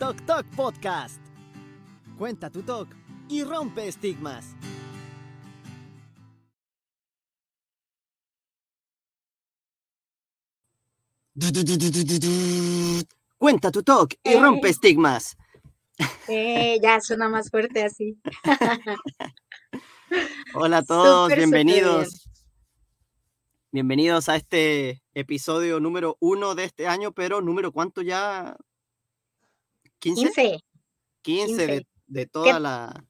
Tok Tok Podcast. Cuenta tu talk y rompe estigmas. Cuenta tu talk y rompe Eh. estigmas. Eh, ya suena más fuerte así. Hola a todos, bienvenidos. Bienvenidos a este episodio número uno de este año, pero número cuánto ya? ¿15? 15. 15 de, 15. de toda la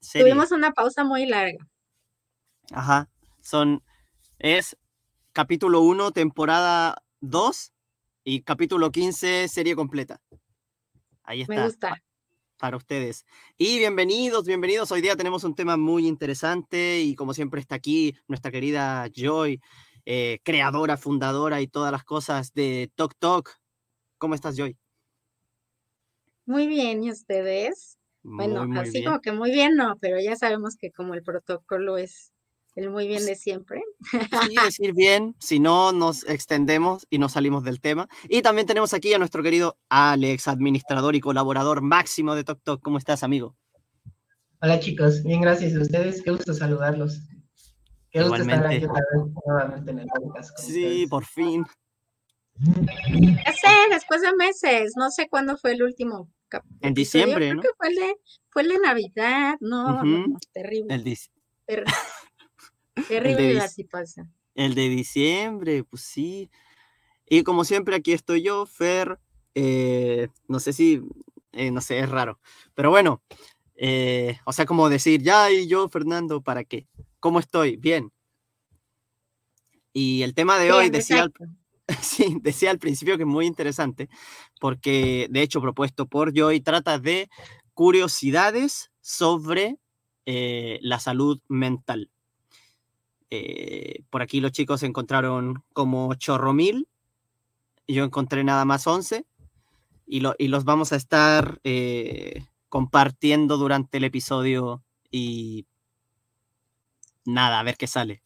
serie. Tuvimos una pausa muy larga. Ajá. Son, es capítulo 1, temporada 2 y capítulo 15, serie completa. Ahí Me está, gusta. para ustedes. Y bienvenidos, bienvenidos. Hoy día tenemos un tema muy interesante y como siempre está aquí nuestra querida Joy, eh, creadora, fundadora y todas las cosas de Tok Tok. ¿Cómo estás, Joy? Muy bien, ¿y ustedes? Bueno, Muy, muy así bien. como que muy bien, no, pero ya sabemos que como el protocolo es el muy bien de siempre. Sí, decir bien, si no nos extendemos y nos salimos del tema. Y también tenemos aquí a nuestro querido Alex, administrador y colaborador máximo de Tok Tok. ¿Cómo estás, amigo? Hola chicos, bien gracias a ustedes, qué gusto saludarlos. Qué gusto estar aquí otra vez nuevamente en el podcast con Sí, ustedes. por fin. Ya sé, después de meses, no sé cuándo fue el último En diciembre, creo ¿no? que fue el de, fue el de Navidad, no, terrible, El, ter- el, terrible de la situación. el de diciembre, pues sí. Y como siempre, aquí estoy yo, Fer. eh, no sé si, eh, no sé, es raro. Pero bueno, eh, o sea, como decir, ya, y yo, Fernando, ¿para qué? ¿Cómo estoy? Bien. Y el tema de hoy decía. Sí, decía al principio que es muy interesante, porque de hecho propuesto por Joy trata de curiosidades sobre eh, la salud mental. Eh, por aquí los chicos encontraron como chorro mil, yo encontré nada más 11, y, lo- y los vamos a estar eh, compartiendo durante el episodio y nada, a ver qué sale.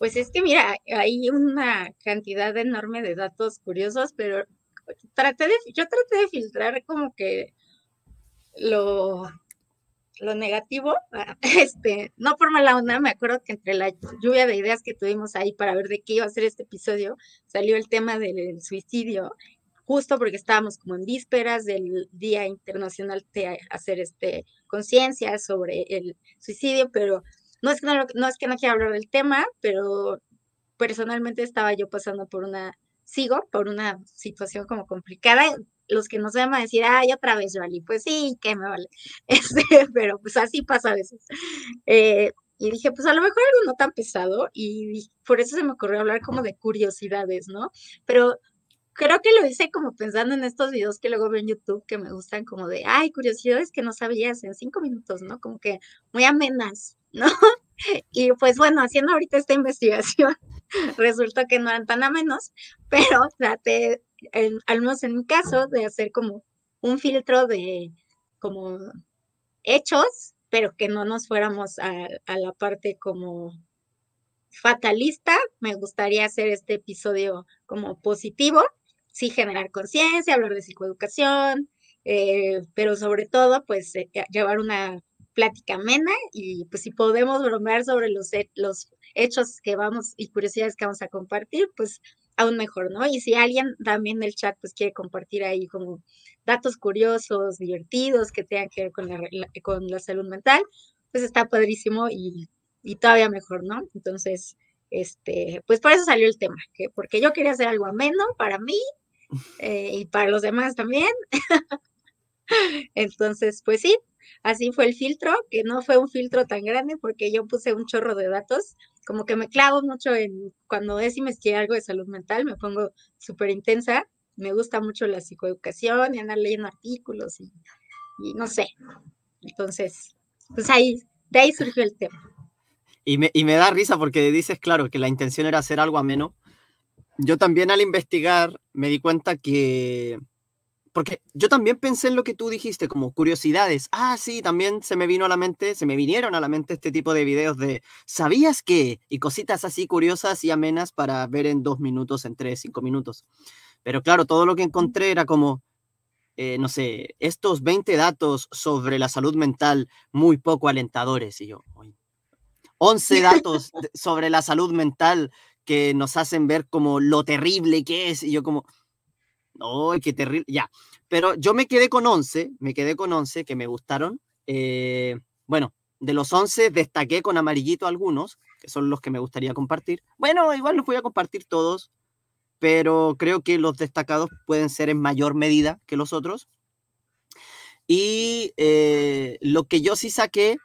Pues es que mira, hay una cantidad enorme de datos curiosos, pero traté de, yo traté de filtrar como que lo, lo negativo, ah, este, no por mala onda, me acuerdo que entre la lluvia de ideas que tuvimos ahí para ver de qué iba a ser este episodio, salió el tema del suicidio, justo porque estábamos como en vísperas del Día Internacional de hacer este conciencia sobre el suicidio, pero no es que no, no es que no quiera hablar del tema, pero personalmente estaba yo pasando por una, sigo por una situación como complicada. Los que no se van a decir, ay, otra vez, Vali, pues sí, que me vale. Este, pero pues así pasa a veces. Eh, y dije, pues a lo mejor algo no tan pesado, y por eso se me ocurrió hablar como de curiosidades, ¿no? Pero creo que lo hice como pensando en estos videos que luego veo en YouTube que me gustan como de, ay, curiosidades que no sabías en cinco minutos, ¿no? Como que muy amenas, ¿no? Y pues bueno, haciendo ahorita esta investigación, resultó que no eran tan amenos, pero traté, al menos en mi caso, de hacer como un filtro de como hechos, pero que no nos fuéramos a, a la parte como fatalista. Me gustaría hacer este episodio como positivo, sí generar conciencia, hablar de psicoeducación, eh, pero sobre todo, pues eh, llevar una plática amena y pues si podemos bromear sobre los, los hechos que vamos y curiosidades que vamos a compartir, pues aún mejor, ¿no? Y si alguien también del chat pues quiere compartir ahí como datos curiosos, divertidos que tengan que ver con la, con la salud mental, pues está padrísimo y, y todavía mejor, ¿no? Entonces, este, pues por eso salió el tema, que porque yo quería hacer algo ameno para mí eh, y para los demás también. Entonces, pues sí, así fue el filtro, que no fue un filtro tan grande porque yo puse un chorro de datos, como que me clavo mucho en cuando es investigar algo de salud mental, me pongo súper intensa, me gusta mucho la psicoeducación y andar leyendo artículos y, no sé. Entonces, pues ahí, de ahí surgió el tema. Y me, y me da risa porque dices, claro, que la intención era hacer algo ameno. Yo también al investigar me di cuenta que... Porque yo también pensé en lo que tú dijiste, como curiosidades. Ah, sí, también se me vino a la mente, se me vinieron a la mente este tipo de videos de ¿sabías qué? Y cositas así curiosas y amenas para ver en dos minutos, en tres, cinco minutos. Pero claro, todo lo que encontré era como, eh, no sé, estos 20 datos sobre la salud mental muy poco alentadores. Y yo, 11 datos sobre la salud mental que nos hacen ver como lo terrible que es. Y yo como, ¡ay, qué terrible! Ya, pero yo me quedé con 11, me quedé con 11 que me gustaron. Eh, bueno, de los 11 destaqué con amarillito algunos, que son los que me gustaría compartir. Bueno, igual los voy a compartir todos, pero creo que los destacados pueden ser en mayor medida que los otros. Y eh, lo que yo sí saqué,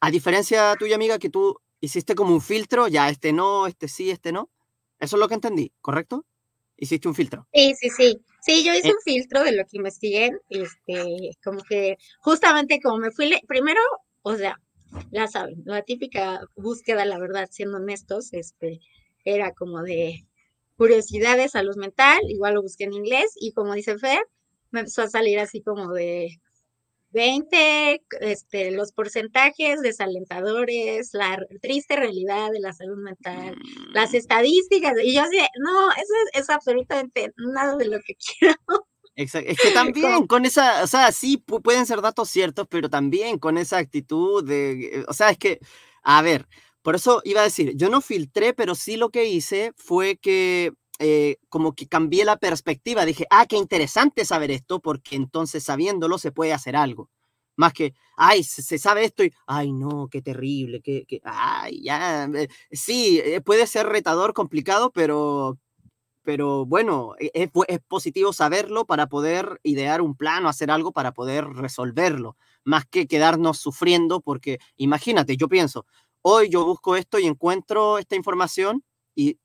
a diferencia tuya, amiga, que tú hiciste como un filtro, ya este no, este sí, este no. Eso es lo que entendí, ¿correcto? Hiciste un filtro. Sí, sí, sí. Sí, yo hice eh. un filtro de lo que investigué, este, como que justamente como me fui, primero, o sea, ya saben, la típica búsqueda, la verdad, siendo honestos, este, era como de curiosidades, salud mental, igual lo busqué en inglés, y como dice Fer, me empezó a salir así como de 20, este, los porcentajes desalentadores, la triste realidad de la salud mental, las mm. estadísticas, y yo así, no, eso es, absolutamente nada de lo que quiero. Exacto. Es que también con esa, o sea, sí pueden ser datos ciertos, pero también con esa actitud de, o sea, es que, a ver, por eso iba a decir, yo no filtré, pero sí lo que hice fue que eh, como que cambié la perspectiva. Dije, ah, qué interesante saber esto, porque entonces sabiéndolo se puede hacer algo. Más que, ay, se, sabe esto y, ay, no, qué terrible, que, ay, ya. Eh, sí, eh, puede ser retador, complicado, pero, pero bueno, e, es, es, positivo saberlo para poder idear un plan hacer algo para poder resolverlo, más que quedarnos sufriendo, porque imagínate, yo pienso, hoy yo busco esto y encuentro esta información y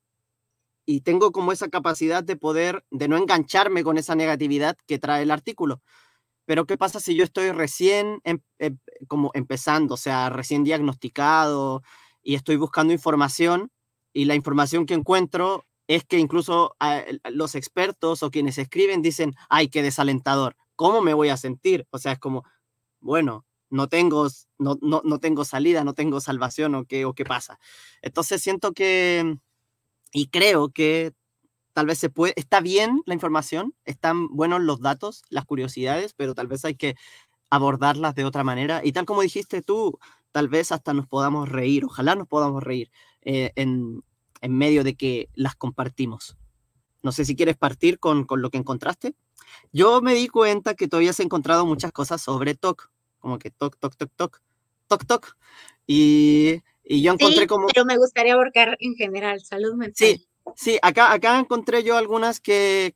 y tengo como esa capacidad de poder, de no engancharme con esa negatividad que trae el artículo. Pero ¿qué pasa si yo estoy recién em, em, como empezando, o sea, recién diagnosticado y estoy buscando información y la información que encuentro es que incluso ah, los expertos o quienes escriben dicen, ay, qué desalentador, ¿cómo me voy a sentir? O sea, es como, bueno, no tengo, no, no, no tengo salida, no tengo salvación o qué, o qué pasa. Entonces siento que y creo que tal vez se puede, está bien la información, están buenos los datos, las curiosidades, pero tal vez hay que abordarlas de otra manera. Y tal como dijiste tú, tal vez hasta nos podamos reír, ojalá nos podamos reír eh, en, en, medio de que las compartimos. No sé si quieres partir con, con, lo que encontraste. Yo me di cuenta que todavía se encontrado muchas cosas sobre TOC, como que TOC, TOC, TOC, TOC, TOC, TOC. Y y yo encontré como... Pero me gustaría abarcar en general salud mental. Sí, sí, acá, acá encontré yo algunas que,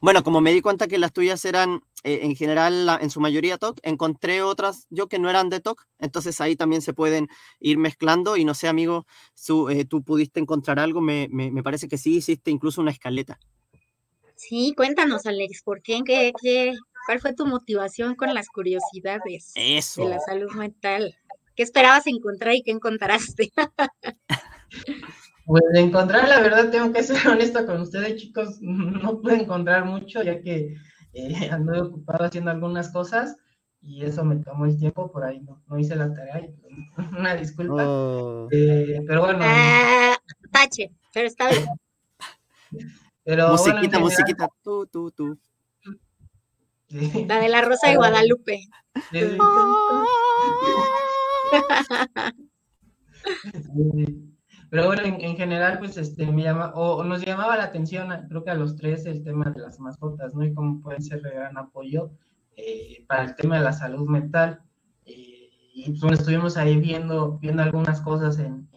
bueno, como me di cuenta que las tuyas eran eh, en general, en su mayoría TOC, encontré otras yo que no eran de TOC, entonces ahí también se pueden ir mezclando y no sé, amigo, su, eh, tú pudiste encontrar algo, me, me, me, parece que sí, hiciste incluso una escaleta. Sí, cuéntanos, Alex, ¿por qué, qué, qué, cuál fue tu motivación con las curiosidades Eso. de la salud mental? ¿Qué esperabas encontrar y qué encontraste? Pues de encontrar, la verdad, tengo que ser honesto con ustedes, chicos, no pude encontrar mucho, ya que eh, ando ocupado haciendo algunas cosas y eso me tomó el tiempo, por ahí no, no hice la tarea, y, una disculpa. Oh. Eh, pero bueno. Ah, tache, pero está bien. Pero, musiquita, musiquita, tú, tú, tú. La de la Rosa de Guadalupe. Pero bueno, en, general, pues este, me llama, o, nos llamaba la atención, creo que a los tres, el tema de las mascotas, ¿no? Y cómo pueden ser de gran apoyo eh, para el tema de la salud mental. Eh, y pues estuvimos ahí viendo, viendo algunas cosas en,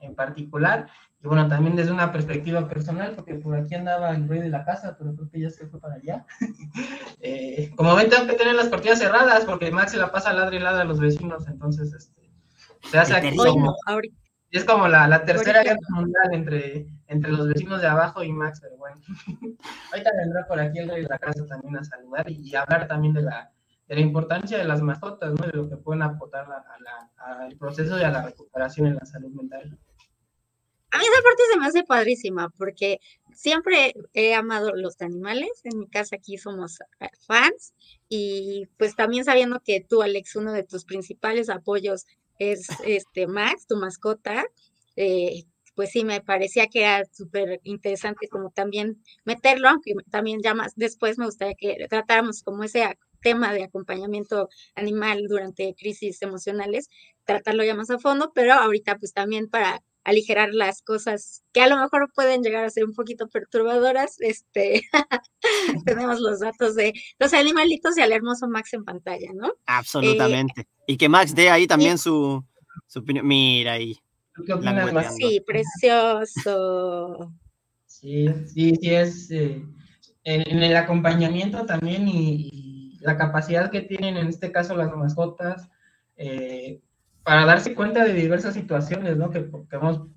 en, particular. Y bueno, también desde una perspectiva personal, porque por aquí andaba el rey de la casa, pero creo que ya se fue para allá. Eh, como ven, tengo que tener las cortinas cerradas, porque Max se la pasa ladra y ladra a los vecinos, entonces, este, se hace aquí como, es como la, la tercera guerra mundial entre, entre los vecinos de abajo y Max, pero bueno. Ahorita vendrá por aquí el rey de la casa también a saludar y, hablar también de la, de la importancia de las mascotas, ¿no? De lo que pueden aportar al proceso y a la recuperación en la salud mental. A mí esa parte se me hace padrísima porque siempre he amado los animales. En mi casa aquí somos eh, fans y pues también sabiendo que tú, Alex, uno de tus principales apoyos es este Max, tu mascota, eh, pues sí, me parecía que era súper interesante como también meterlo, aunque también ya más después me gustaría que tratáramos como ese tema de acompañamiento animal durante crisis emocionales, tratarlo ya más a fondo, pero ahorita pues también para aligerar las cosas que a lo mejor pueden llegar a ser un poquito perturbadoras, este, tenemos los datos de los animalitos y al hermoso Max en pantalla, ¿no? Absolutamente. y que Max dé ahí también su, su opinión. Mira ahí. Sí, precioso. Sí, sí, sí, es eh, en, el acompañamiento también y, la capacidad que tienen en este caso las mascotas eh, para darse cuenta de diversas situaciones, ¿no? Que,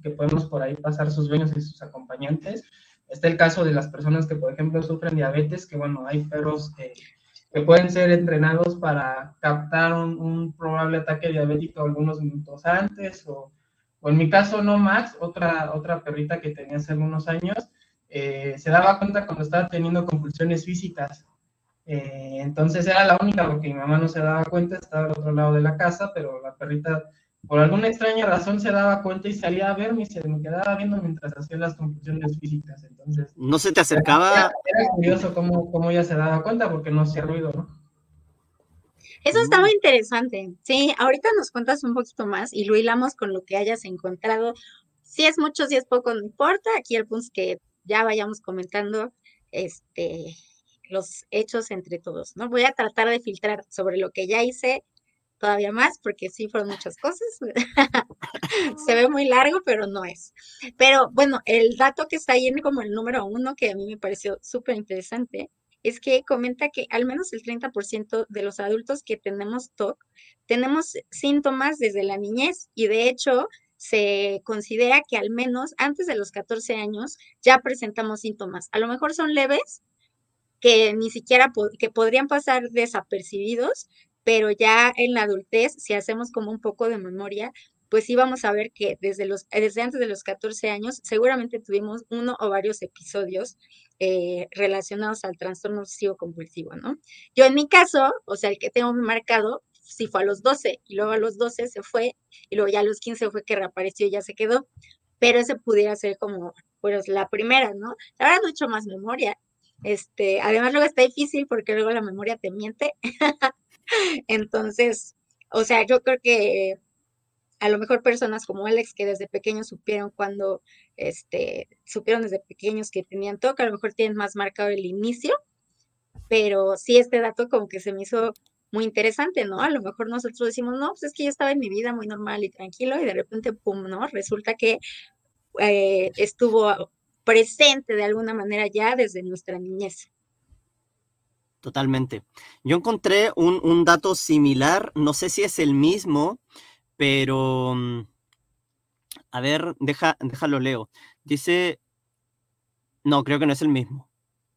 que, podemos por ahí pasar sus dueños y sus acompañantes. Está el caso de las personas que, por ejemplo, sufren diabetes, que bueno, hay perros que, que pueden ser entrenados para captar un, un probable ataque diabético algunos minutos antes o o en mi caso, no Max, otra, otra perrita que tenía hace algunos años, eh, se daba cuenta cuando estaba teniendo compulsiones físicas. Eh, entonces era la única porque mi mamá no se daba cuenta, estaba al otro lado de la casa, pero la perrita por alguna extraña razón se daba cuenta y salía a verme y se me quedaba viendo mientras hacía las compulsiones físicas. Entonces, ¿no se te acercaba? Era, era curioso cómo, cómo ella se daba cuenta porque no hacía ruido, ¿no? Eso estaba interesante. Sí, ahorita nos cuentas un poquito más y lo hilamos con lo que hayas encontrado. Si es mucho, si es poco, no importa. Aquí el punto es que ya vayamos comentando este, los hechos entre todos, ¿no? Voy a tratar de filtrar sobre lo que ya hice todavía más, porque sí fueron muchas cosas. Se ve muy largo, pero no es. Pero bueno, el dato que está ahí en como el número uno, que a mí me pareció súper interesante, es que comenta que al menos el 30% de los adultos que tenemos TOC tenemos síntomas desde la niñez y de hecho se considera que al menos antes de los 14 años ya presentamos síntomas. A lo mejor son leves, que ni siquiera que podrían pasar desapercibidos, pero ya en la adultez, si hacemos como un poco de memoria, pues sí vamos a ver que desde, los, desde antes de los 14 años seguramente tuvimos uno o varios episodios eh, relacionados al trastorno obsesivo compulsivo, ¿no? Yo en mi caso, o sea, el que tengo marcado, sí fue a los 12 y luego a los 12 se fue y luego ya a los 15 fue que reapareció y ya se quedó, pero ese pudiera ser como, pues la primera, ¿no? La verdad hecho más memoria. Este, además luego está difícil porque luego la memoria te miente. Entonces, o sea, yo creo que a lo mejor personas como Alex que desde pequeños supieron cuando, este, supieron desde pequeños que tenían TOC, a lo mejor tienen más marcado el inicio, pero sí este dato como que se me hizo muy interesante, ¿no? A lo mejor nosotros decimos, no, pues es que yo estaba en mi vida muy normal y tranquilo y de repente, pum, ¿no? Resulta que eh, estuvo presente de alguna manera ya desde nuestra niñez. Totalmente. Yo encontré un, un dato similar, no sé si es el mismo, pero, mm, a ver, deja, déjalo leo. Dice, no, creo que no es el mismo.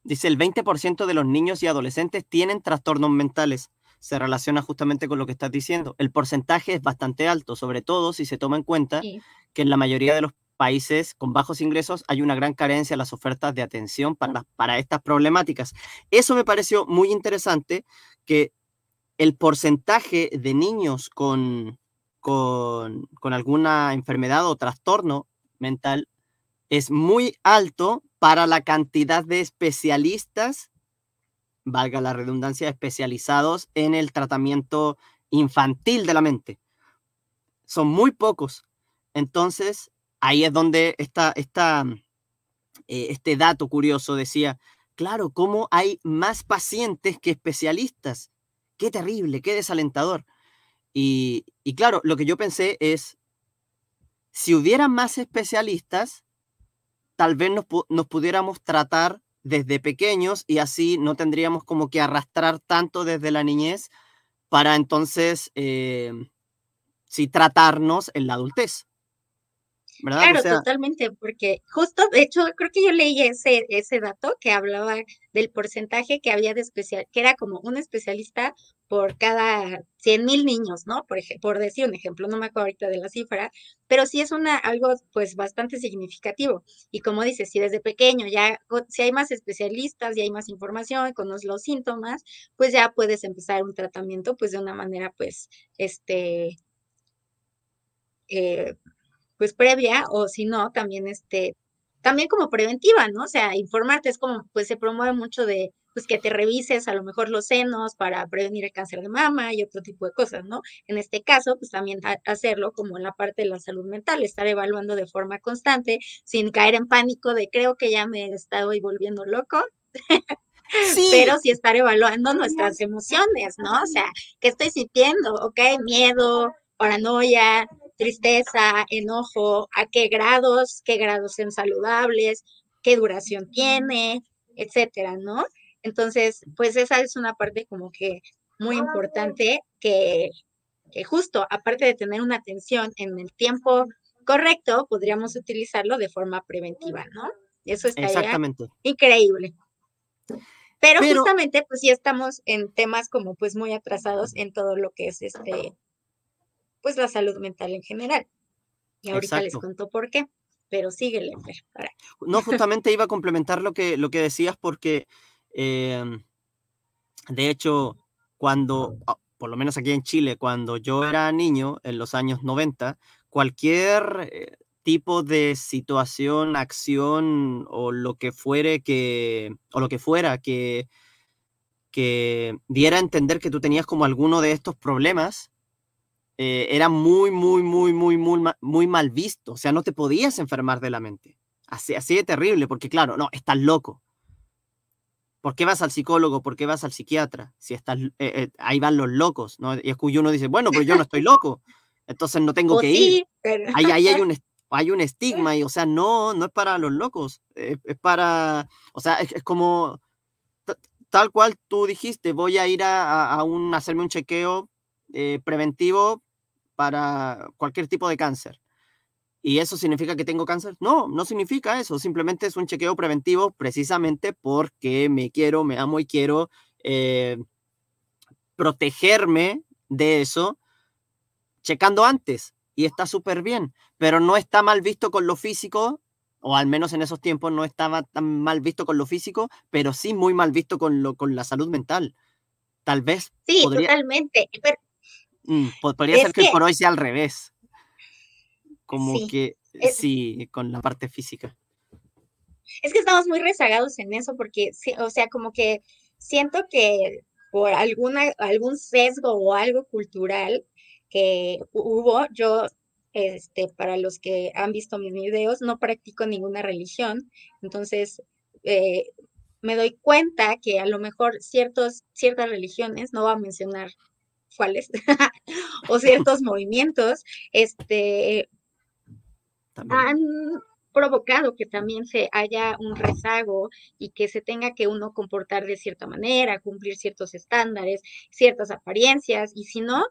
Dice, el 20% de los niños y adolescentes tienen trastornos mentales. Se relaciona justamente con lo que estás diciendo. El porcentaje es bastante alto, sobre todo si se toma en cuenta que en la mayoría de los países con bajos ingresos hay una gran carencia en las ofertas de atención para, para estas problemáticas. Eso me pareció muy interesante, que el porcentaje de niños con, con, alguna enfermedad o trastorno mental es muy alto para la cantidad de especialistas, valga la redundancia, especializados en el tratamiento infantil de la mente. Son muy pocos. Entonces, ahí es donde está, está eh, este dato curioso decía, claro, ¿cómo hay más pacientes que especialistas? Qué terrible, qué desalentador. Y, claro, lo que yo pensé es, si hubiera más especialistas, tal vez nos, pudiéramos tratar desde pequeños y así no tendríamos como que arrastrar tanto desde la niñez para entonces, eh, tratarnos en la adultez. Claro, totalmente, porque justo, de hecho, creo que yo leí ese, ese dato que hablaba del porcentaje que había de especial, que era como un especialista por cada 100 mil niños, ¿no? Por, por decir un ejemplo, no me acuerdo ahorita de la cifra, pero sí es una, algo pues bastante significativo. Y como dices, si desde pequeño ya, si hay más especialistas y hay más información, conoces los síntomas, pues ya puedes empezar un tratamiento pues de una manera pues, este, eh, pues previa o si no, también este, también como preventiva, ¿no? O sea, informarte es como, pues se promueve mucho de, pues que te revises a lo mejor los senos para prevenir el cáncer de mama y otro tipo de cosas, ¿no? En este caso, pues también hacerlo como en la parte de la salud mental, estar evaluando de forma constante, sin caer en pánico de creo que ya me he estado volviendo loco. Sí. Pero sí estar evaluando nuestras emociones, ¿no? O sea, ¿qué estoy sintiendo? ¿Ok? Miedo, paranoia, tristeza, enojo, a qué grados, qué grados son saludables, qué duración tiene, etcétera, ¿no? Entonces, pues esa es una parte como que muy importante que, que justo, aparte de tener una atención en el tiempo correcto, podríamos utilizarlo de forma preventiva, ¿no? Eso estaría Exactamente. increíble. Pero, justamente, pues sí estamos en temas como pues muy atrasados en todo lo que es este, pues la salud mental en general. Y ahorita les cuento por qué, pero síguele. Para... No, justamente iba a complementar lo que, lo que decías porque, em, de hecho, cuando, ah, por lo menos aquí en Chile, cuando yo era niño, en los años 90, cualquier eh, tipo de situación, acción o lo que fuere que, o lo que fuera que, que diera a entender que tú tenías como alguno de estos problemas, eh, era muy, muy, muy, muy, muy, muy mal visto. O sea, no te podías enfermar de la mente. Así, así de terrible, porque claro, no, estás loco. ¿Por qué vas al psicólogo? ¿Por qué vas al psiquiatra? Si estás, eh, eh, ahí van los locos, ¿no? Y es que uno dice, bueno, pero yo no estoy loco, entonces no tengo que ir. Ahí, ahí hay, un, hay un estigma y, o sea, no, no es para los locos, es, para, o sea, es, como, tal cual tú dijiste, voy a ir a, a un, hacerme un chequeo preventivo para cualquier tipo de cáncer. ¿Y eso significa que tengo cáncer? No, no significa eso. Simplemente es un chequeo preventivo precisamente porque me quiero, me amo y quiero eh, protegerme de eso checando antes. Y está súper bien, pero no está mal visto con lo físico, o al menos en esos tiempos no estaba tan mal visto con lo físico, pero sí muy mal visto con, lo, con la salud mental. Tal vez. Sí, totalmente. Pero, Mm, podría ser que, por hoy sea al revés. Como que sí, con la parte física. Es que estamos muy rezagados en eso porque, o sea, como que siento que por alguna, algún sesgo o algo cultural que hubo, yo, este, para los que han visto mis videos, no practico ninguna religión, entonces eh, me doy cuenta que a lo mejor ciertos, ciertas religiones, no voy a mencionar cuáles, o ciertos movimientos, este, han provocado que también se haya un rezago y que se tenga que uno comportar de cierta manera, cumplir ciertos estándares, ciertas apariencias, y si no,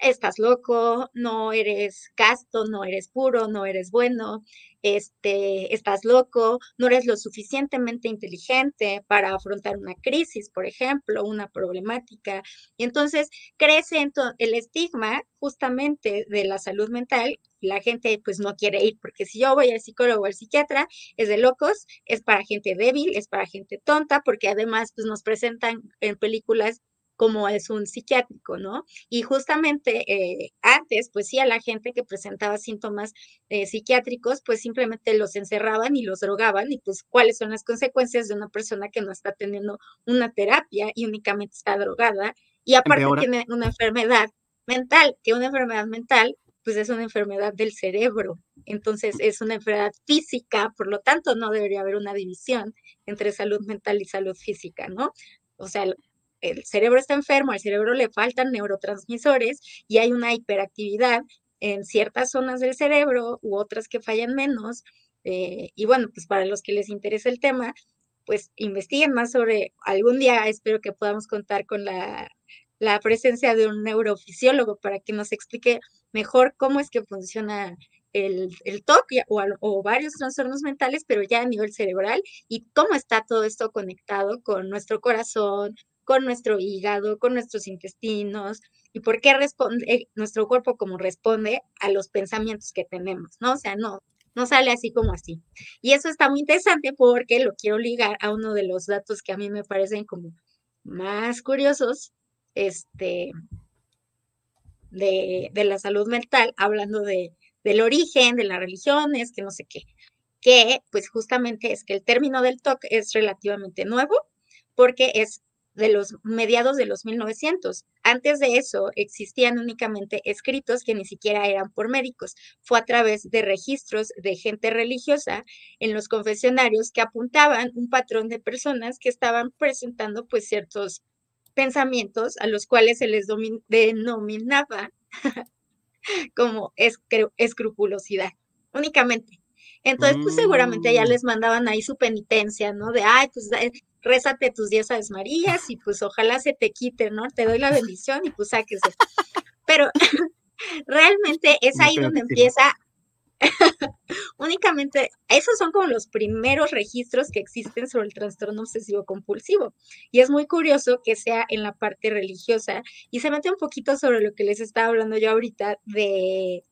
estás loco, no eres casto, no eres puro, no eres bueno, este, estás loco, no eres lo suficientemente inteligente para afrontar una crisis, por ejemplo, una problemática. Y entonces crece el estigma justamente de la salud mental. La gente pues no quiere ir porque si yo voy al psicólogo o al psiquiatra es de locos, es para gente débil, es para gente tonta, porque además pues nos presentan en películas como es un psiquiátrico, ¿no? Y justamente eh, antes, pues sí, a la gente que presentaba síntomas eh, psiquiátricos, pues simplemente los encerraban y los drogaban y pues cuáles son las consecuencias de una persona que no está teniendo una terapia y únicamente está drogada y aparte tiene una enfermedad mental, que una enfermedad mental pues es una enfermedad del cerebro, entonces es una enfermedad física, por lo tanto no debería haber una división entre salud mental y salud física, ¿no? O sea, el cerebro está enfermo, al cerebro le faltan neurotransmisores y hay una hiperactividad en ciertas zonas del cerebro u otras que fallan menos. Eh, y bueno, pues para los que les interesa el tema, pues investiguen más sobre, algún día espero que podamos contar con la, presencia de un neurofisiólogo para que nos explique mejor cómo es que funciona el, el TOC o, varios trastornos mentales, pero ya a nivel cerebral y cómo está todo esto conectado con nuestro corazón, con nuestro hígado, con nuestros intestinos y por qué responde eh, nuestro cuerpo como responde a los pensamientos que tenemos, ¿no? O sea, no, no sale así como así. Y eso está muy interesante porque lo quiero ligar a uno de los datos que a mí me parecen como más curiosos, este, de, la salud mental, hablando de, del origen de las religiones, que no sé qué, que pues justamente es que el término del TOC es relativamente nuevo porque es de los mediados de los 1900. Antes de eso existían únicamente escritos que ni siquiera eran por médicos. Fue a través de registros de gente religiosa en los confesionarios que apuntaban un patrón de personas que estaban presentando pues ciertos pensamientos a los cuales se les denominaba como escrupulosidad, únicamente. Entonces, pues seguramente ya mm. les mandaban ahí su penitencia, ¿no? De, ay, pues rézate tus diez aves marías y pues ojalá se te quite, ¿no? Te doy la bendición y pues sáquese. Pero realmente es ahí donde empieza únicamente, esos son como los primeros registros que existen sobre el trastorno obsesivo compulsivo. Y es muy curioso que sea en la parte religiosa y se mete un poquito sobre lo que les estaba hablando yo ahorita de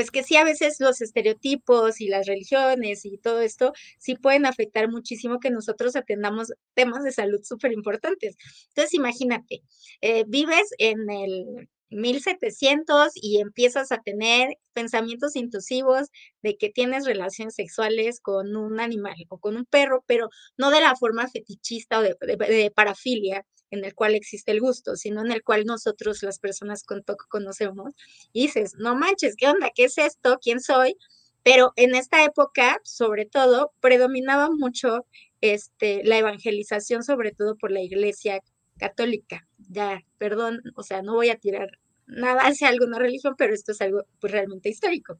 pues que sí a veces los estereotipos y las religiones y todo esto sí pueden afectar muchísimo que nosotros atendamos temas de salud súper importantes. Entonces, imagínate, eh, vives en el 1700 y empiezas a tener pensamientos intrusivos de que tienes relaciones sexuales con un animal o con un perro, pero no de la forma fetichista o de parafilia, en el cual existe el gusto, sino en el cual nosotros, las personas con TOC, conocemos. Dices, no manches, ¿qué onda? ¿Qué es esto? ¿Quién soy? Pero en esta época, sobre todo, predominaba mucho este, la evangelización, sobre todo por la iglesia católica. Ya, perdón, o sea, no voy a tirar nada hacia alguna religión, pero esto es algo pues, realmente histórico.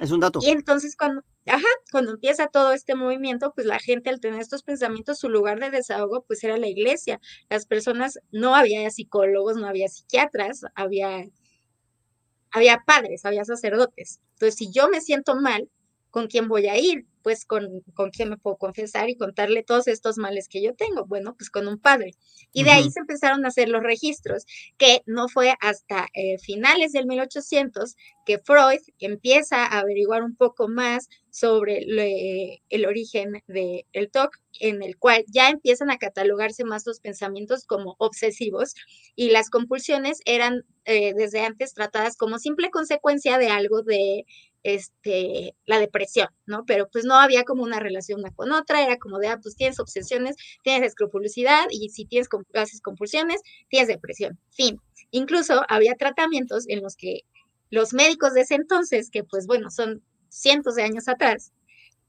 Es un dato. Y entonces cuando, ajá, cuando empieza todo este movimiento, pues la gente al tener estos pensamientos, su lugar de desahogo pues era la iglesia. Las personas, no había psicólogos, no había psiquiatras, había, había padres, había sacerdotes. Entonces, si yo me siento mal, ¿con quién voy a ir? Pues con, con quién me puedo confesar y contarle todos estos males que yo tengo. Bueno, pues con un padre. Y de ahí se empezaron a hacer los registros, que no fue hasta eh, finales del 1800 que Freud empieza a averiguar un poco más sobre el origen del el TOC, en el cual ya empiezan a catalogarse más los pensamientos como obsesivos y las compulsiones eran eh, desde antes tratadas como simple consecuencia de algo de este, la depresión, ¿no? Pero pues no había como una relación una con otra, era como de, ah, pues tienes obsesiones, tienes escrupulosidad y si tienes haces compulsiones, tienes depresión, fin. Incluso había tratamientos en los que los médicos de ese entonces, que pues bueno, son cientos de años atrás,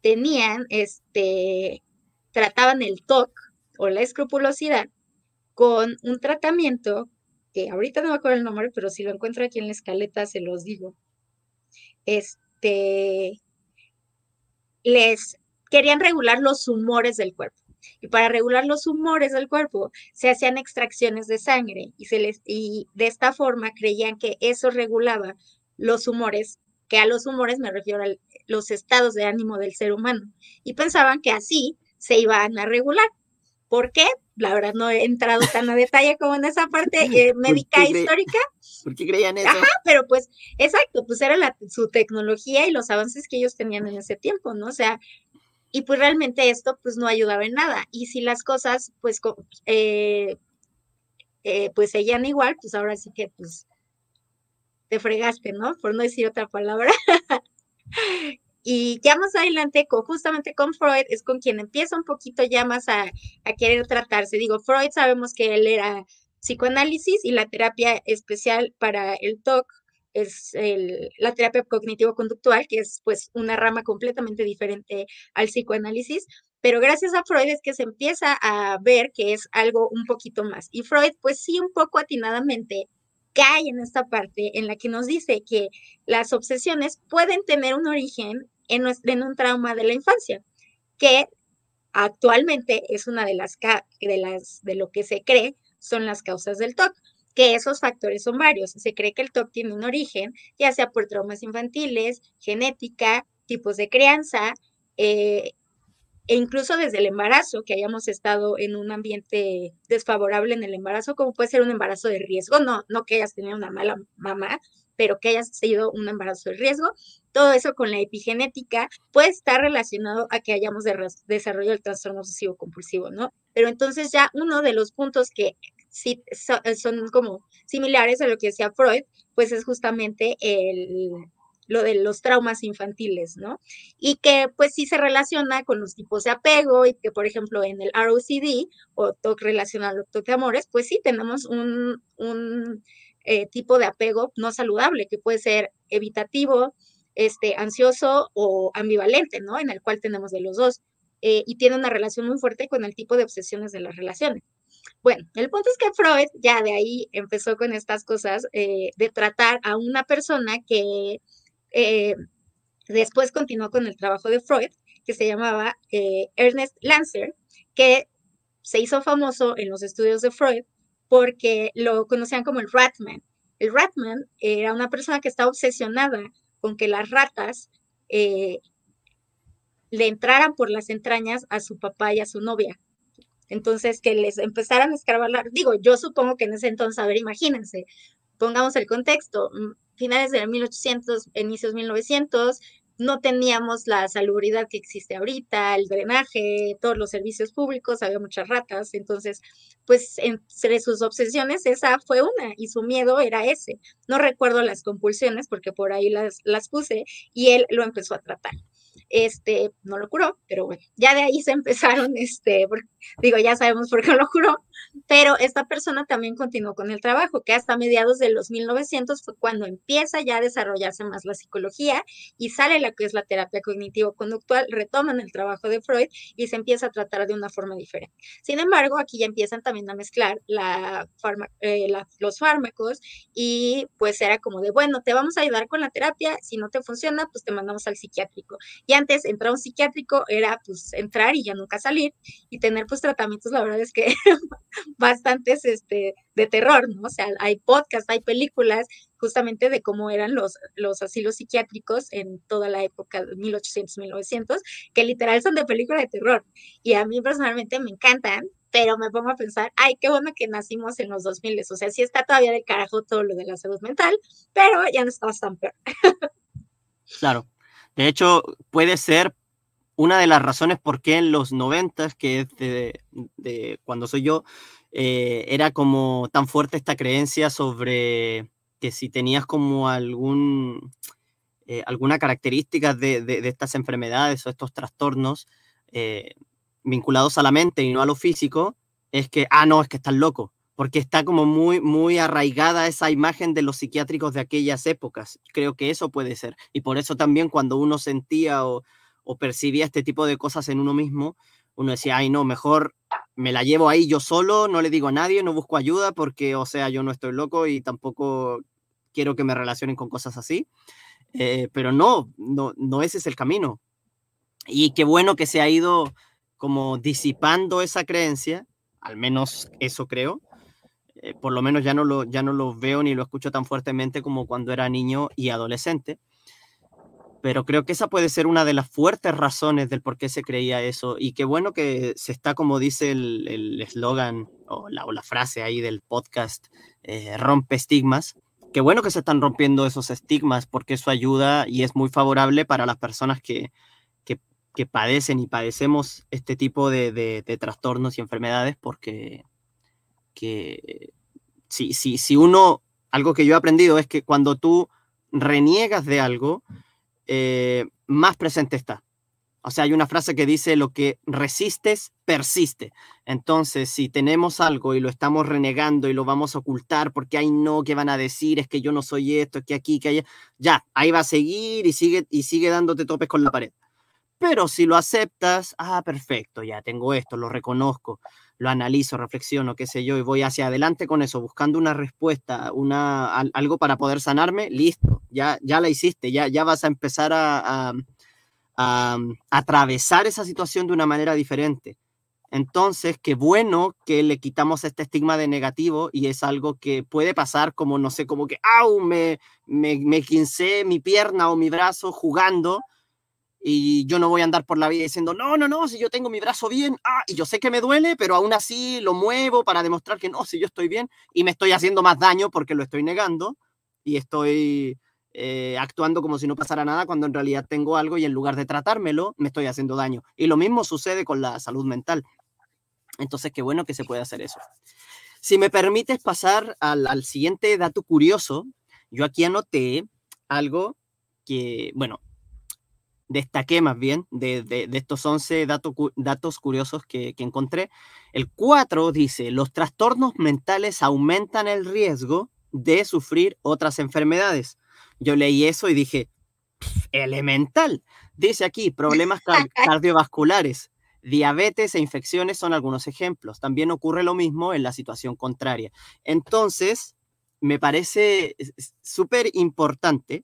tenían, este, trataban el TOC o la escrupulosidad con un tratamiento que ahorita no me acuerdo el nombre, pero si lo encuentro aquí en la escaleta se los digo, este, les querían regular los humores del cuerpo. Y para regular los humores del cuerpo se hacían extracciones de sangre y, se les, y de esta forma creían que eso regulaba los humores, que a los humores me refiero a los estados de ánimo del ser humano. Y pensaban que así se iban a regular. ¿Por qué? La verdad no he entrado tan a detalle como en esa parte eh, médica histórica. ¿Por qué creían eso? Ajá, pero pues, exacto, pues era la, su tecnología y los avances que ellos tenían en ese tiempo, ¿no? O sea, y pues realmente esto pues no ayudaba en nada. Y si las cosas pues, eh, eh, pues seguían igual, pues ahora sí que pues te fregaste, ¿no? Por no decir otra palabra. Y ya más adelante, justamente con Freud, es con quien empieza un poquito ya más a, querer tratarse. Digo, Freud sabemos que él era psicoanálisis y la terapia especial para el TOC es la terapia cognitivo-conductual, que es pues una rama completamente diferente al psicoanálisis, pero gracias a Freud es que se empieza a ver que es algo un poquito más. Y Freud pues sí un poco atinadamente cae en esta parte en la que nos dice que las obsesiones pueden tener un origen en, en un trauma de la infancia, que actualmente es una de las, de las de lo que se cree son las causas del TOC, que esos factores son varios. Se cree que el TOC tiene un origen, ya sea por traumas infantiles, genética, tipos de crianza, eh, e incluso desde el embarazo, que hayamos estado en un ambiente desfavorable en el embarazo, como puede ser un embarazo de riesgo, no, no que hayas tenido una mala mamá, pero que hayas sido un embarazo de riesgo, todo eso con la epigenética puede estar relacionado a que hayamos desarrollado el trastorno obsesivo compulsivo, ¿no? Pero entonces ya uno de los puntos que sí son como similares a lo que decía Freud, pues es justamente el lo de los traumas infantiles, ¿no? Y que pues sí se relaciona con los tipos de apego y que, por ejemplo, en el ROCD o TOC relacional o TOC de amores, pues sí tenemos un, un eh, tipo de apego no saludable, que puede ser evitativo, este, ansioso o ambivalente, ¿no? En el cual tenemos de los dos. Eh, y tiene una relación muy fuerte con el tipo de obsesiones de las relaciones. Bueno, el punto es que Freud ya de ahí empezó con estas cosas eh, de tratar a una persona que eh, después continuó con el trabajo de Freud, que se llamaba Ernest Lancer, que se hizo famoso en los estudios de Freud porque lo conocían como el Ratman. El Ratman era una persona que estaba obsesionada con que las ratas le entraran por las entrañas a su papá y a su novia. Entonces, que les empezaran a escarbar, digo, yo supongo que en ese entonces, a ver, imagínense, pongamos el contexto, mm, finales de 1800, inicios 1900, no teníamos la salubridad que existe ahorita, el drenaje, todos los servicios públicos, había muchas ratas, entonces, pues entre sus obsesiones esa fue una y su miedo era ese. No recuerdo las compulsiones porque por ahí las, las puse y él lo empezó a tratar este, no lo curó, pero bueno, ya de ahí se empezaron, este, digo, ya sabemos por qué lo curó, pero esta persona también continuó con el trabajo, que hasta mediados de los 1900 fue cuando empieza ya a desarrollarse más la psicología y sale la que es la terapia cognitivo-conductual, retoman el trabajo de Freud y se empieza a tratar de una forma diferente. Sin embargo, aquí ya empiezan también a mezclar la eh, los fármacos y pues era como de, bueno, te vamos a ayudar con la terapia, si no te funciona, pues te mandamos al psiquiátrico. Y antes entrar a un psiquiátrico era pues entrar y ya nunca salir y tener pues tratamientos, la verdad es que bastantes este, de terror, ¿no? O sea, hay podcasts, hay películas justamente de cómo eran los, los asilos psiquiátricos en toda la época de 1800, 1900, que literal son de película de terror. Y a mí personalmente me encantan, pero me pongo a pensar, ay, qué bueno que nacimos en los 2000, o sea, sí está todavía de carajo todo lo de la salud mental, pero ya no estamos tan peor. Claro. De hecho, puede ser una de las razones por qué en los noventas, que es de, cuando soy yo, eh, era como tan fuerte esta creencia sobre que si tenías como algún, eh, alguna característica de, estas enfermedades o estos trastornos eh, vinculados a la mente y no a lo físico, es que, ah, no, es que estás loco, porque está como muy, muy arraigada esa imagen de los psiquiátricos de aquellas épocas. Creo que eso puede ser. Y por eso también cuando uno sentía o o percibía este tipo de cosas en uno mismo, uno decía, ay, no, mejor me la llevo ahí yo solo, no le digo a nadie, no busco ayuda porque, o sea, yo no estoy loco y tampoco quiero que me relacionen con cosas así. Eh, pero no, no, no ese es el camino. Y qué bueno que se ha ido como disipando esa creencia, al menos eso creo. Eh, por lo menos ya no, lo, ya no lo veo ni lo escucho tan fuertemente como cuando era niño y adolescente pero creo que esa puede ser una de las fuertes razones del por qué se creía eso. Y qué bueno que se está, como dice el eslogan o, la, o la, frase ahí del podcast, eh, rompe estigmas. Qué bueno que se están rompiendo esos estigmas porque eso ayuda y es muy favorable para las personas que, que, que padecen y padecemos este tipo de, de, de, trastornos y enfermedades porque que, si, si, si uno, algo que yo he aprendido es que cuando tú reniegas de algo, eh, más presente está. O sea, hay una frase que dice, lo que resistes, persiste. Entonces, si tenemos algo y lo estamos renegando y lo vamos a ocultar porque hay no, que van a decir? Es que yo no soy esto, que aquí, que allá. Ya, ahí va a seguir y sigue, y sigue dándote topes con la pared. Pero si lo aceptas, ah, perfecto, ya tengo esto, lo reconozco, lo analizo, reflexiono, qué sé yo, y voy hacia adelante con eso, buscando una respuesta, una, algo para poder sanarme, listo, ya, ya la hiciste, ya, ya vas a empezar a, a, atravesar esa situación de una manera diferente. Entonces, qué bueno que le quitamos este estigma de negativo y es algo que puede pasar como, no sé, como que, ¡au! Me, me, me quincé mi pierna o mi brazo jugando y yo no voy a andar por la vida diciendo, no, no, no, si yo tengo mi brazo bien, ah, y yo sé que me duele, pero aún así lo muevo para demostrar que no, si yo estoy bien y me estoy haciendo más daño porque lo estoy negando y estoy eh, actuando como si no pasara nada cuando en realidad tengo algo y en lugar de tratármelo, me estoy haciendo daño. Y lo mismo sucede con la salud mental. Entonces, qué bueno que se puede hacer eso. Si me permites pasar al, al siguiente dato curioso, yo aquí anoté algo que, bueno, destaqué más bien de, estos 11 datos curiosos que, que, encontré. El 4 dice, los trastornos mentales aumentan el riesgo de sufrir otras enfermedades. Yo leí eso y dije, elemental. Dice aquí, problemas cardiovasculares, diabetes e infecciones son algunos ejemplos. También ocurre lo mismo en la situación contraria. Entonces, me parece súper importante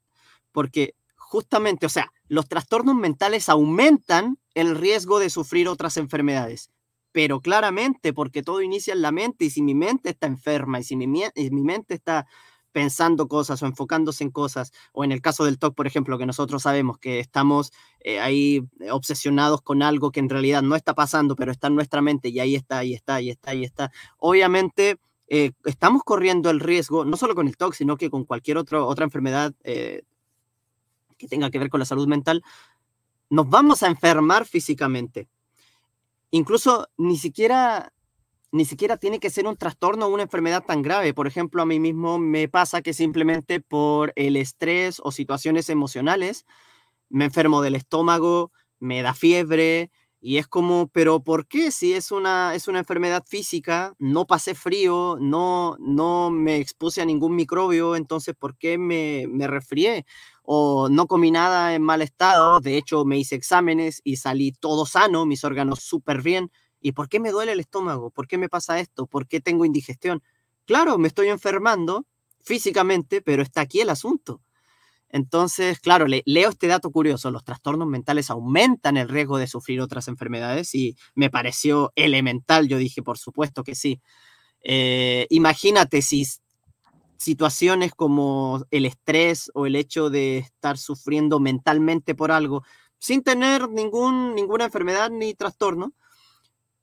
porque justamente, o sea, los trastornos mentales aumentan el riesgo de sufrir otras enfermedades, pero claramente porque todo inicia en la mente y si mi mente está enferma y si mi, mi mente está pensando cosas o enfocándose en cosas, o en el caso del TOC, por ejemplo, que nosotros sabemos que estamos eh, ahí obsesionados con algo que en realidad no está pasando, pero está en nuestra mente y ahí está, ahí está, ahí está, ahí está. Obviamente eh, estamos corriendo el riesgo, no solo con el TOC, sino que con cualquier otro, otra enfermedad eh, que tenga que ver con la salud mental, nos vamos a enfermar físicamente. Incluso ni siquiera ni siquiera tiene que ser un trastorno o una enfermedad tan grave. Por ejemplo, a mí mismo me pasa que simplemente por el estrés o situaciones emocionales me enfermo del estómago, me da fiebre y es como, pero ¿por qué si es una, es una enfermedad física, no pasé frío, no, no me expuse a ningún microbio, entonces ¿por qué me, me resfrié? O no comí nada en mal estado, de hecho me hice exámenes y salí todo sano, mis órganos súper bien ¿Y por qué me duele el estómago? ¿Por qué me pasa esto? ¿Por qué tengo indigestión? Claro, me estoy enfermando físicamente, pero está aquí el asunto. Entonces, claro, leo este dato curioso, los trastornos mentales aumentan el riesgo de sufrir otras enfermedades y me pareció elemental, yo dije, por supuesto que sí. Eh, imagínate si situaciones como el estrés o el hecho de estar sufriendo mentalmente por algo sin tener ningún, ninguna enfermedad ni trastorno,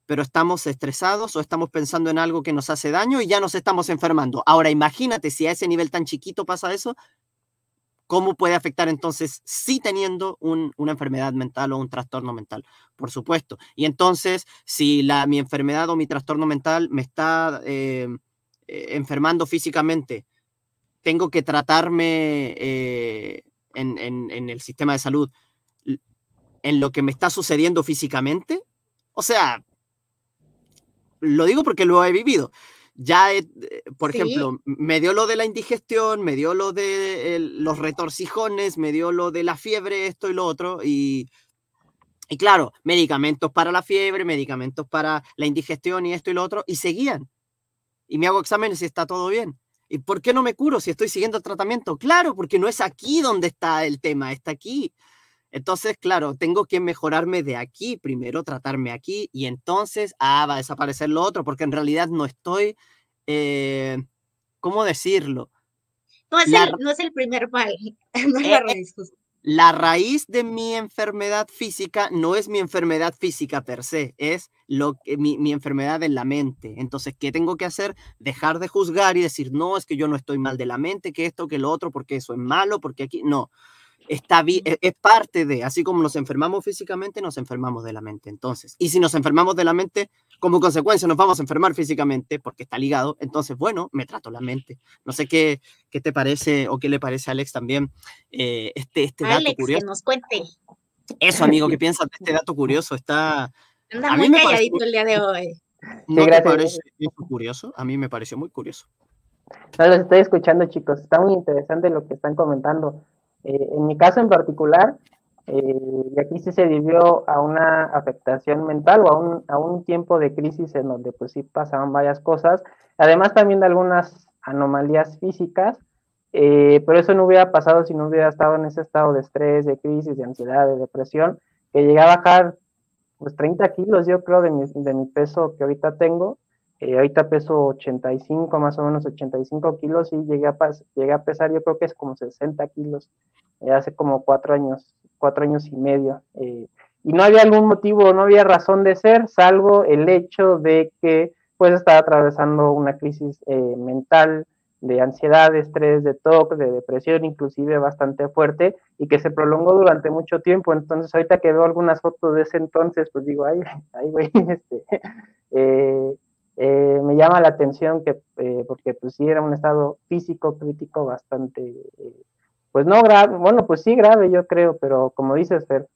pero estamos estresados o estamos pensando en algo que nos hace daño y ya nos estamos enfermando. Ahora imagínate si a ese nivel tan chiquito pasa eso, ¿cómo puede afectar entonces si teniendo una enfermedad mental o un trastorno mental? Por supuesto. Y entonces, si la, mi enfermedad o mi trastorno mental me está eh, eh, enfermando físicamente, tengo que tratarme eh, en, en el sistema de salud en lo que me está sucediendo físicamente. O sea, lo digo porque lo he vivido. Ya, eh, por ejemplo, me dio lo de la indigestión, me dio lo de los retorcijones, me dio lo de la fiebre, esto y lo otro, y, y claro, medicamentos para la fiebre, medicamentos para la indigestión y esto y lo otro, y seguían. Y me hago exámenes y está todo bien. ¿Y por qué no me curo si estoy siguiendo el tratamiento? Claro, porque no es aquí donde está el tema, está aquí. Entonces, claro, tengo que mejorarme de aquí, primero tratarme aquí y entonces, ah, va a desaparecer lo otro, porque en realidad no estoy, eh, ¿cómo decirlo? No es, el, no es el primer mal, no es la eh, eh, raíz. La raíz de mi enfermedad física no es mi enfermedad física per se, es lo que, mi, mi enfermedad en la mente. Entonces, ¿qué tengo que hacer? Dejar de juzgar y decir, no, es que yo no estoy mal de la mente, que esto, que lo otro, porque eso es malo, porque aquí, no está bien, e, es parte de, así como nos enfermamos físicamente, nos enfermamos de la mente. Entonces, y si nos enfermamos de la mente, como consecuencia nos vamos a enfermar físicamente porque está ligado, entonces, bueno, me trato la mente. No sé qué, qué te parece o qué le parece a Alex también eh, este, este dato Alex, curioso. Que nos cuente. Eso, amigo, ¿qué piensas de este dato curioso? Está... Anda muy calladito el día de hoy. ¿No te parece curioso? A mí me pareció muy curioso. No, los estoy escuchando, chicos. Está muy interesante lo que están comentando. Eh, en mi caso en particular, eh, y aquí sí se debió a una afectación mental o a un, a un tiempo de crisis en donde pues sí pasaban varias cosas, además también de algunas anomalías físicas, eh, pero eso no hubiera pasado si no hubiera estado en ese estado de estrés, de crisis, de ansiedad, de depresión, que llegué a bajar pues 30 kilos yo creo de mi, de mi peso que ahorita tengo, eh, ahorita peso 85, más o menos 85 kilos y llegué a, llegué a pesar, yo creo que es como 60 kilos, eh, hace como cuatro años, cuatro años y medio. Eh, y no había algún motivo, no había razón de ser, salvo el hecho de que pues estaba atravesando una crisis mental de ansiedad, de estrés, de TOC, de depresión, inclusive bastante fuerte, y que se prolongó durante mucho tiempo. Entonces, ahorita que veo algunas fotos de ese entonces, pues digo, ay, ay, güey, este, eh, eh, me llama la atención que, eh, porque pues sí era un estado físico crítico bastante, pues no grave, bueno, pues sí grave yo creo, pero como dices, Fer,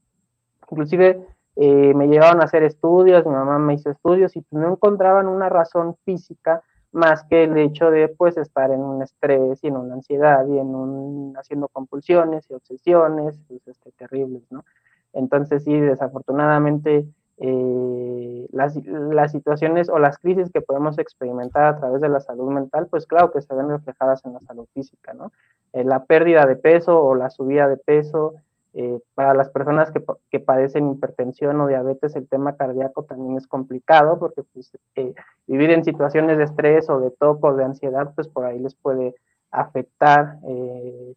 inclusive eh, me llevaron a hacer estudios, mi mamá me hizo estudios y pues no encontraban una razón física más que el hecho de pues estar en un estrés y en una ansiedad y en un haciendo compulsiones y obsesiones pues, este, terribles, ¿no? Entonces sí, desafortunadamente eh, las, las, situaciones o las crisis que podemos experimentar a través de la salud mental, pues claro que se ven reflejadas en la salud física, ¿no? Eh, la pérdida de peso o la subida de peso, eh, para las personas que, que, padecen hipertensión o diabetes, el tema cardíaco también es complicado porque pues, vivir en situaciones de estrés o de toco de ansiedad, pues por ahí les puede afectar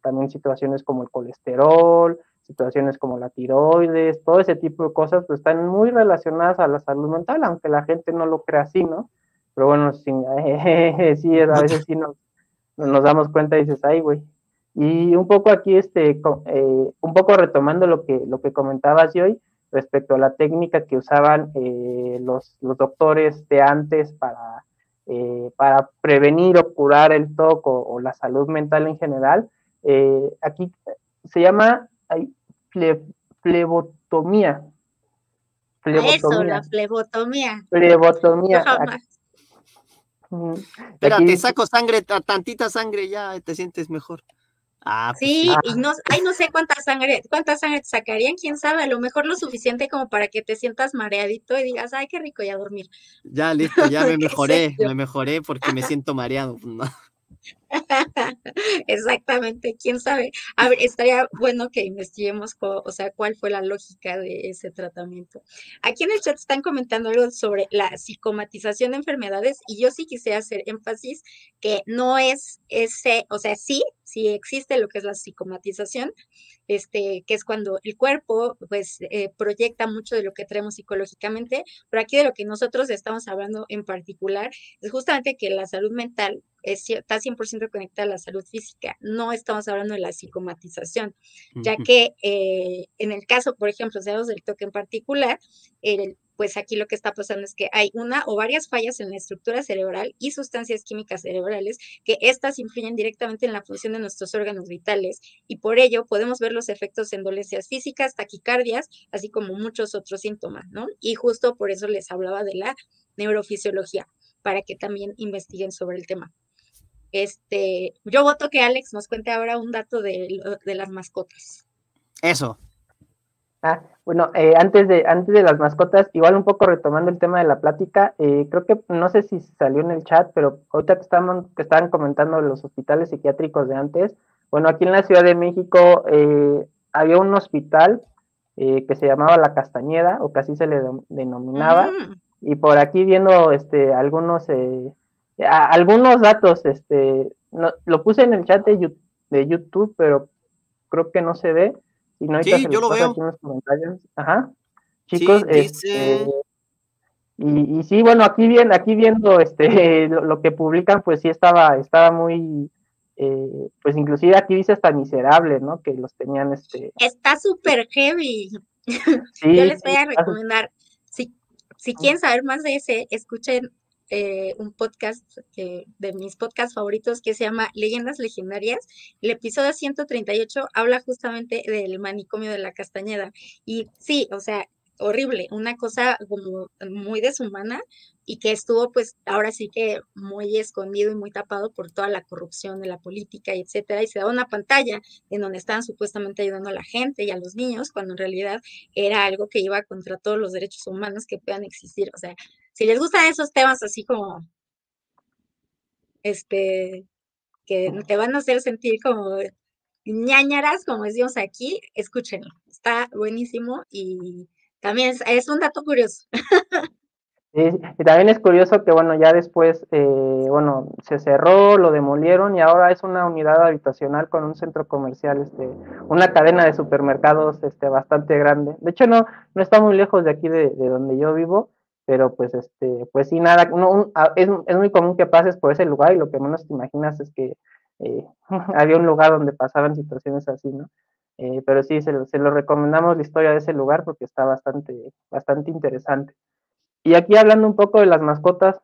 también situaciones como el colesterol, situaciones como la tiroides, todo ese tipo de cosas, pues están muy relacionadas a la salud mental, aunque la gente no lo crea así, ¿no? Pero bueno, sí, sí a veces sí nos, nos damos cuenta y dices, ay, güey. Y un poco aquí, este, eh, un poco retomando lo que, lo que comentabas hoy respecto a la técnica que usaban eh, los, los, doctores de antes para, eh, para prevenir o curar el TOC o, la salud mental en general, aquí se llama flebotomía. flebotomía. Eso, la flebotomía. Flebotomía. Espera, te saco sangre, tantita sangre ya te sientes mejor. Ah, pues sí, y no, ay, no sé cuánta sangre, cuánta sangre te sacarían, quién sabe, a lo mejor lo suficiente como para que te sientas mareadito y digas, ay, qué rico ya dormir. Ya, listo, ya me mejoré, me mejoré porque me siento mareado. Exactamente, quién sabe. A ver, estaría bueno que investiguemos, o sea, cuál fue la lógica de ese tratamiento. Aquí en el chat están comentando algo sobre la psicomatización de enfermedades y yo sí quisiera hacer énfasis que no es ese, o sea, sí, sí existe lo que es la psicomatización, este, que es cuando el cuerpo pues eh, proyecta mucho de lo que tenemos psicológicamente, pero aquí de lo que nosotros estamos hablando en particular es justamente que la salud mental está 100% conectada a la salud física, no estamos hablando de la psicomatización, ya que eh, en el caso, por ejemplo, hablamos del toque en particular, el pues aquí lo que está pasando es que hay una o varias fallas en la estructura cerebral y sustancias químicas cerebrales que estas influyen directamente en la función de nuestros órganos vitales y por ello podemos ver los efectos en dolencias físicas, taquicardias, así como muchos otros síntomas, ¿no? Y justo por eso les hablaba de la neurofisiología, para que también investiguen sobre el tema. Este, yo voto que Alex nos cuente ahora un dato de, de las mascotas. Eso, Ah, bueno, eh, antes, de, antes de las mascotas, igual un poco retomando el tema de la plática, eh, creo que no sé si salió en el chat, pero ahorita que estaban, que estaban comentando los hospitales psiquiátricos de antes, bueno, aquí en la Ciudad de México eh, había un hospital que se llamaba La Castañeda, o que así se le denominaba, mm. y por aquí viendo este, algunos, algunos datos, este, lo puse en el chat de, de YouTube, pero creo que no se ve sí, yo lo veo. Ajá. Chicos, este, y, y, sí, bueno, aquí bien, aquí viendo este lo, que publican, pues sí estaba, estaba muy, eh, pues inclusive aquí dice hasta miserable, ¿no? Que los tenían este. Está súper heavy. yo les voy a recomendar, si, si quieren saber más de ese, escuchen eh, un podcast de mis podcasts favoritos que se llama Leyendas Legendarias. El episodio 138 habla justamente del manicomio de la Castañeda. Y sí, o sea, horrible, una cosa como muy deshumana y que estuvo pues ahora sí que muy escondido y muy tapado por toda la corrupción de la política y etcétera y se daba una pantalla en donde estaban supuestamente ayudando a la gente y a los niños cuando en realidad era algo que iba contra todos los derechos humanos que puedan existir, o sea, si les gustan esos temas así como, este, que te van a hacer sentir como ñañaras, como decimos aquí, escúchenlo. Está buenísimo y también es, un dato curioso. y también es curioso que, bueno, ya después, eh, bueno, se cerró, lo demolieron y ahora es una unidad habitacional con un centro comercial, este, una cadena de supermercados, este, bastante grande. De hecho, no, no está muy lejos de aquí de donde yo vivo pero pues este, pues sí, nada, no, es, es, muy común que pases por ese lugar y lo que menos te imaginas es que eh, había un lugar donde pasaban situaciones así, ¿no? Eh, pero sí, se lo, recomendamos la historia de ese lugar porque está bastante, bastante interesante. Y aquí hablando un poco de las mascotas,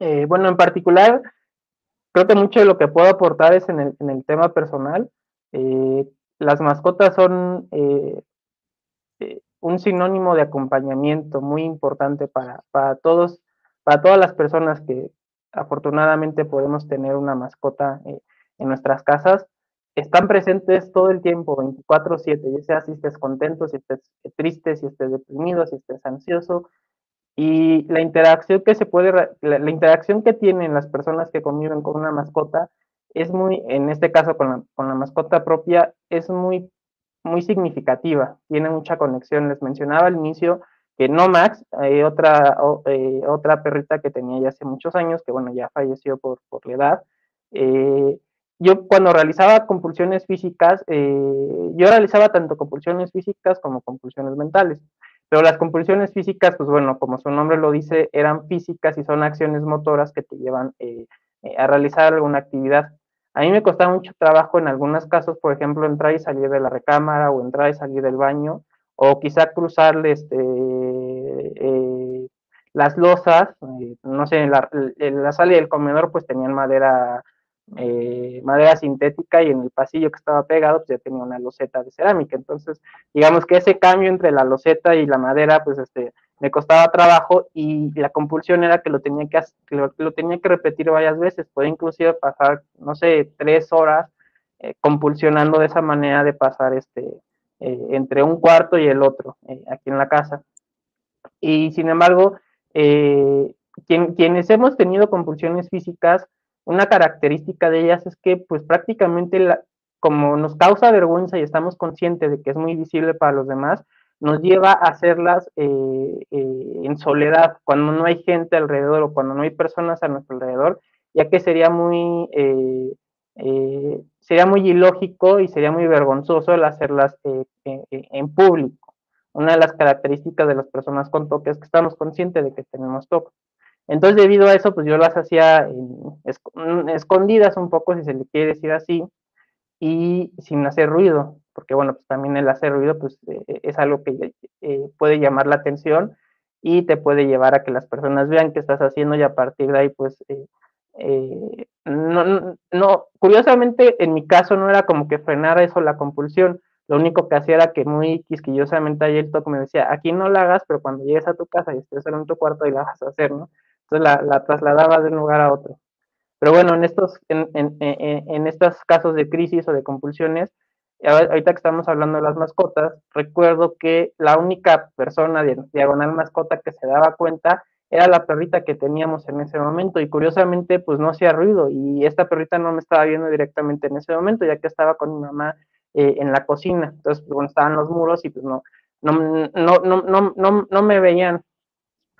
eh, bueno, en particular, creo que mucho de lo que puedo aportar es en el, en el tema personal. Eh, las mascotas son un sinónimo de acompañamiento muy importante para, para, todos, para todas las personas que afortunadamente podemos tener una mascota en nuestras casas. Están presentes todo el tiempo, 24/7, ya sea si estés contento, si estés triste, si estés deprimido, si estés ansioso, y la interacción que se puede, la, interacción que tienen las personas que conviven con una mascota es muy, en este caso con la, con la mascota propia, es muy, muy significativa, tiene mucha conexión. Les mencionaba al inicio que no Max, hay otra, eh, otra perrita que tenía ya hace muchos años, que bueno, ya falleció por, por la edad. Eh, yo cuando realizaba compulsiones físicas, eh, yo realizaba tanto compulsiones físicas como compulsiones mentales. Pero las compulsiones físicas, pues bueno, como su nombre lo dice, eran físicas y son acciones motoras que te llevan eh, eh, a realizar alguna actividad. A mí me costaba mucho trabajo en algunos casos, por ejemplo, entrar y salir de la recámara o entrar y salir del baño, o quizá cruzar este, las losas, no sé, la, la sala del comedor pues tenían madera eh, madera sintética y en el pasillo que estaba pegado pues ya tenía una loseta de cerámica. Entonces, digamos que ese cambio entre la loseta y la madera, pues este, me costaba trabajo y la compulsión era que lo tenía que, lo, tenía que repetir varias veces. Puede inclusive pasar, no sé, tres horas eh, compulsionando de esa manera de pasar este, eh, entre un cuarto y el otro aquí en la casa. Y sin embargo, quienes hemos tenido compulsiones físicas, una característica de ellas es que pues prácticamente como nos causa vergüenza y estamos conscientes de que es muy visible para los demás, nos lleva a hacerlas eh, eh, en soledad, cuando no hay gente alrededor o cuando no hay personas a nuestro alrededor, ya que sería muy, eh, sería muy ilógico y sería muy vergonzoso el hacerlas en público. Una de las características de las personas con toque es que estamos conscientes de que tenemos toque. Entonces, debido a eso, pues yo las hacía mm, escondidas un poco, si se le quiere decir así, y sin hacer ruido, porque bueno, pues también el hacer ruido, pues eh, eh, es algo que eh, puede llamar la atención y te puede llevar a que las personas vean qué estás haciendo y a partir de ahí, pues, no, no, curiosamente en mi caso no era como que frenara eso la compulsión, lo único que hacía era que muy quisquillosamente ayer toque me decía, aquí no la hagas, pero cuando llegues a tu casa y estés en tu cuarto y la vas a hacer, ¿no? La, la trasladaba de un lugar a otro. Pero bueno, en estos, en, en, en, estos casos de crisis o de compulsiones, ahorita que estamos hablando de las mascotas, recuerdo que la única persona de diagonal mascota que se daba cuenta era la perrita que teníamos en ese momento. Y curiosamente pues no hacía ruido. Y esta perrita no me estaba viendo directamente en ese momento ya que estaba con mi mamá eh, en la cocina, entonces pues, bueno, estaban los muros y pues no, no, no, no, no, no me veían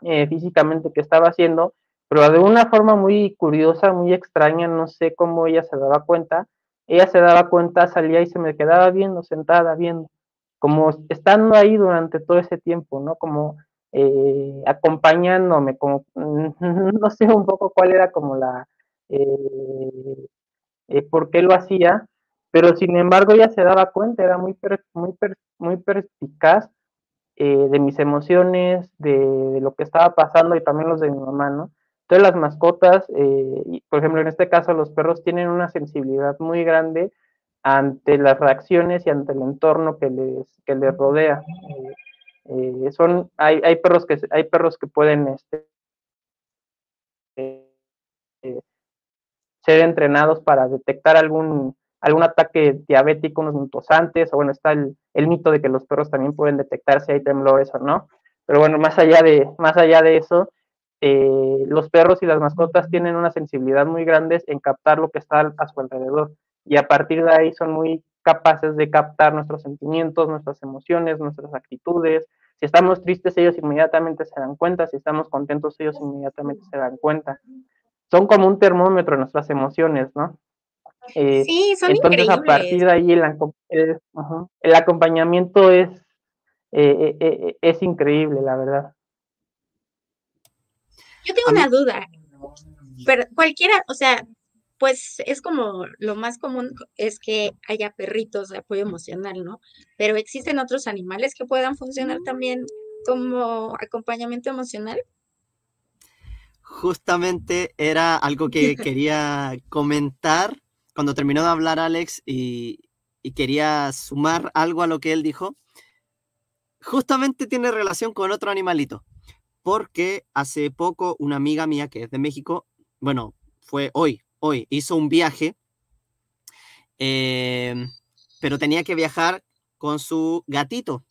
eh, físicamente que estaba haciendo, pero de una forma muy curiosa, muy extraña, no sé cómo ella se daba cuenta. Ella se daba cuenta, salía y se me quedaba viendo, sentada, viendo, como estando ahí durante todo ese tiempo, ¿no? Como eh, acompañándome, como, no sé un poco cuál era como la, eh, eh, por qué lo hacía, pero sin embargo ella se daba cuenta, era muy, muy, muy perspicaz eh, de mis emociones, de, lo que estaba pasando y también los de mi mamá, ¿no? Entonces las mascotas, eh, por ejemplo, en este caso los perros tienen una sensibilidad muy grande ante las reacciones y ante el entorno que les, que les rodea. Eh, son, hay, hay, perros que, hay perros que pueden este, ser entrenados para detectar algún, algún ataque diabético unos minutos antes, o bueno, está el, mito de que los perros también pueden detectar si hay temblores o no. Pero bueno, más allá de, más allá de eso, eh, los perros y las mascotas tienen una sensibilidad muy grande en captar lo que está a su alrededor. Y a partir de ahí son muy capaces de captar nuestros sentimientos, nuestras emociones, nuestras actitudes. Si estamos tristes, ellos inmediatamente se dan cuenta. Si estamos contentos, ellos inmediatamente se dan cuenta. Son como un termómetro de nuestras emociones, ¿no? Eh, sí, son entonces a partir de ahí el, el, acompañamiento es, eh, eh, es increíble, la verdad. Yo tengo una duda, pero cualquiera, o sea, pues es como lo más común es que haya perritos de apoyo emocional, ¿no? Pero existen otros animales que puedan funcionar también como acompañamiento emocional. Justamente era algo que quería comentar cuando terminó de hablar Alex y, y quería sumar algo a lo que él dijo. Justamente tiene relación con otro animalito, porque hace poco una amiga mía que es de México, bueno, fue hoy, hoy, hizo un viaje, eh, pero tenía que viajar con su gatito.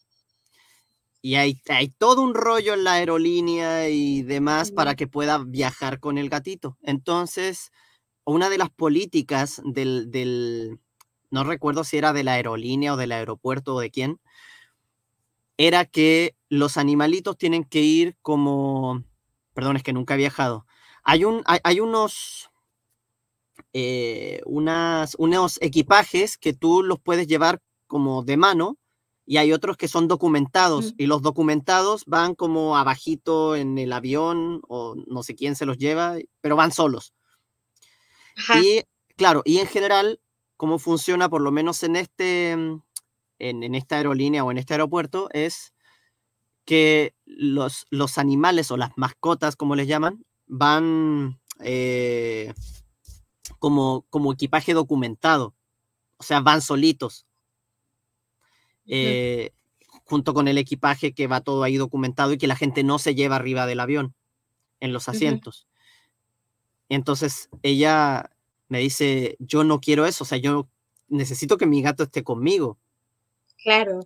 Y hay, hay, todo un rollo en la aerolínea y demás para que pueda viajar con el gatito. Entonces, una de las políticas del, del, no recuerdo si era de la aerolínea o del aeropuerto o de quién, era que los animalitos tienen que ir como, perdón, es que nunca he viajado. Hay, un, hay, unos, eh, unas, unos equipajes que tú los puedes llevar como de mano y hay otros que son documentados y los documentados van como abajito en el avión o no sé quién se los lleva, pero van solos. Y claro, y en general cómo funciona, por lo menos en, este, mm, en, esta aerolínea o en este aeropuerto, es que los, los animales o las mascotas, como les llaman, van eh, como, como equipaje documentado, o sea, van solitos. Eh, junto con el equipaje que va todo ahí documentado y que la gente no se lleva arriba del avión, en los asientos. Entonces ella me dice, yo no quiero eso, o sea, yo necesito que mi gato esté conmigo. Claro.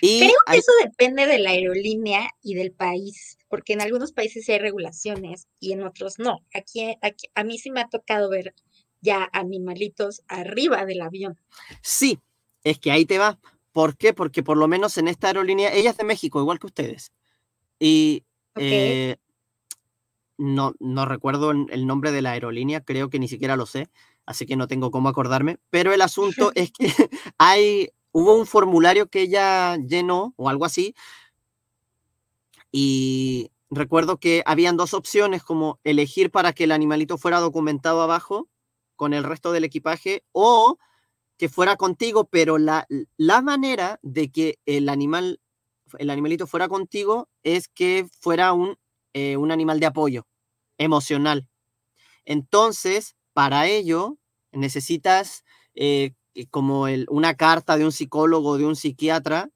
Y Creo que eso depende de la aerolínea y del país, porque en algunos países sí hay regulaciones y en otros no. Aquí, aquí a mí sí me ha tocado ver ya animalitos arriba del avión. Sí, es que ahí te va. ¿Por qué? Porque por lo menos en esta aerolínea, ella es de México, igual que ustedes. Y eh, no, no recuerdo el nombre de la aerolínea, creo que ni siquiera lo sé, así que no tengo cómo acordarme, pero el asunto es que hay, hubo un formulario que ella llenó o algo así, y recuerdo que habían dos opciones, como elegir para que el animalito fuera documentado abajo con el resto del equipaje o que fuera contigo, pero la, la manera de que el animal, el animalito fuera contigo es que fuera un eh, un animal de apoyo emocional. Entonces, para ello, necesitas eh, como una carta de un psicólogo, de un psiquiatra,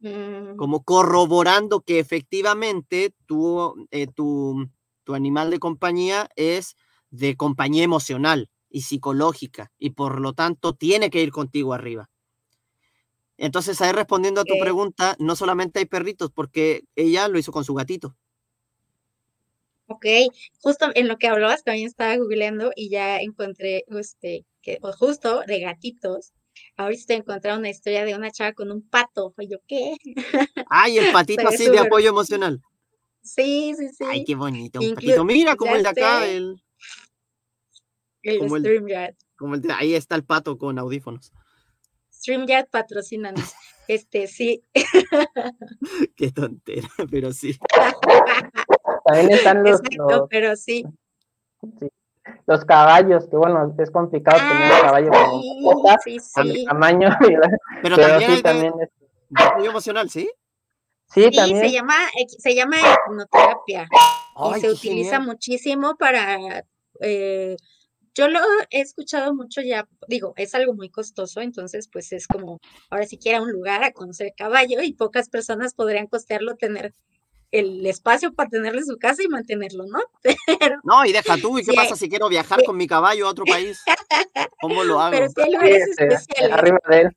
mm. como corroborando que efectivamente tu, eh, tu, tu animal de compañía es de compañía emocional y psicológica y por lo tanto tiene que ir contigo arriba. Entonces, ahí respondiendo a tu pregunta, no solamente hay perritos, porque ella lo hizo con su gatito. Ok, justo en lo que hablabas también estaba googleando y ya encontré, este, que justo de gatitos, ahorita encontré una historia de una chava con un pato, y yo, ¿qué? Ay, el patito así de apoyo emocional. Sí, sí, sí. Ay, qué bonito, un patito. Mira como el de acá, el... El como StreamYard. como el de, ahí está el pato con audífonos. StreamYard patrocínanos. Este, sí. Qué tontera, pero sí. También están los, pero sí. Los caballos, que bueno, es complicado tener un ah, caballo con sí, sí. tamaño. Pero, también, también es... emocional, ¿sí? Sí, también. se llama, se llama hipnoterapia y se utiliza muchísimo para eh, yo lo he escuchado mucho ya, digo, es algo muy costoso, entonces pues es como, ahora si quiera un lugar a conocer caballo y pocas personas podrían costearlo tener el espacio para tenerle su casa y mantenerlo, ¿no? no, y deja tú, ¿y qué pasa si quiero viajar con mi caballo a otro país? ¿Cómo lo hago? Pero si hay lugares especiales. Arriba de él.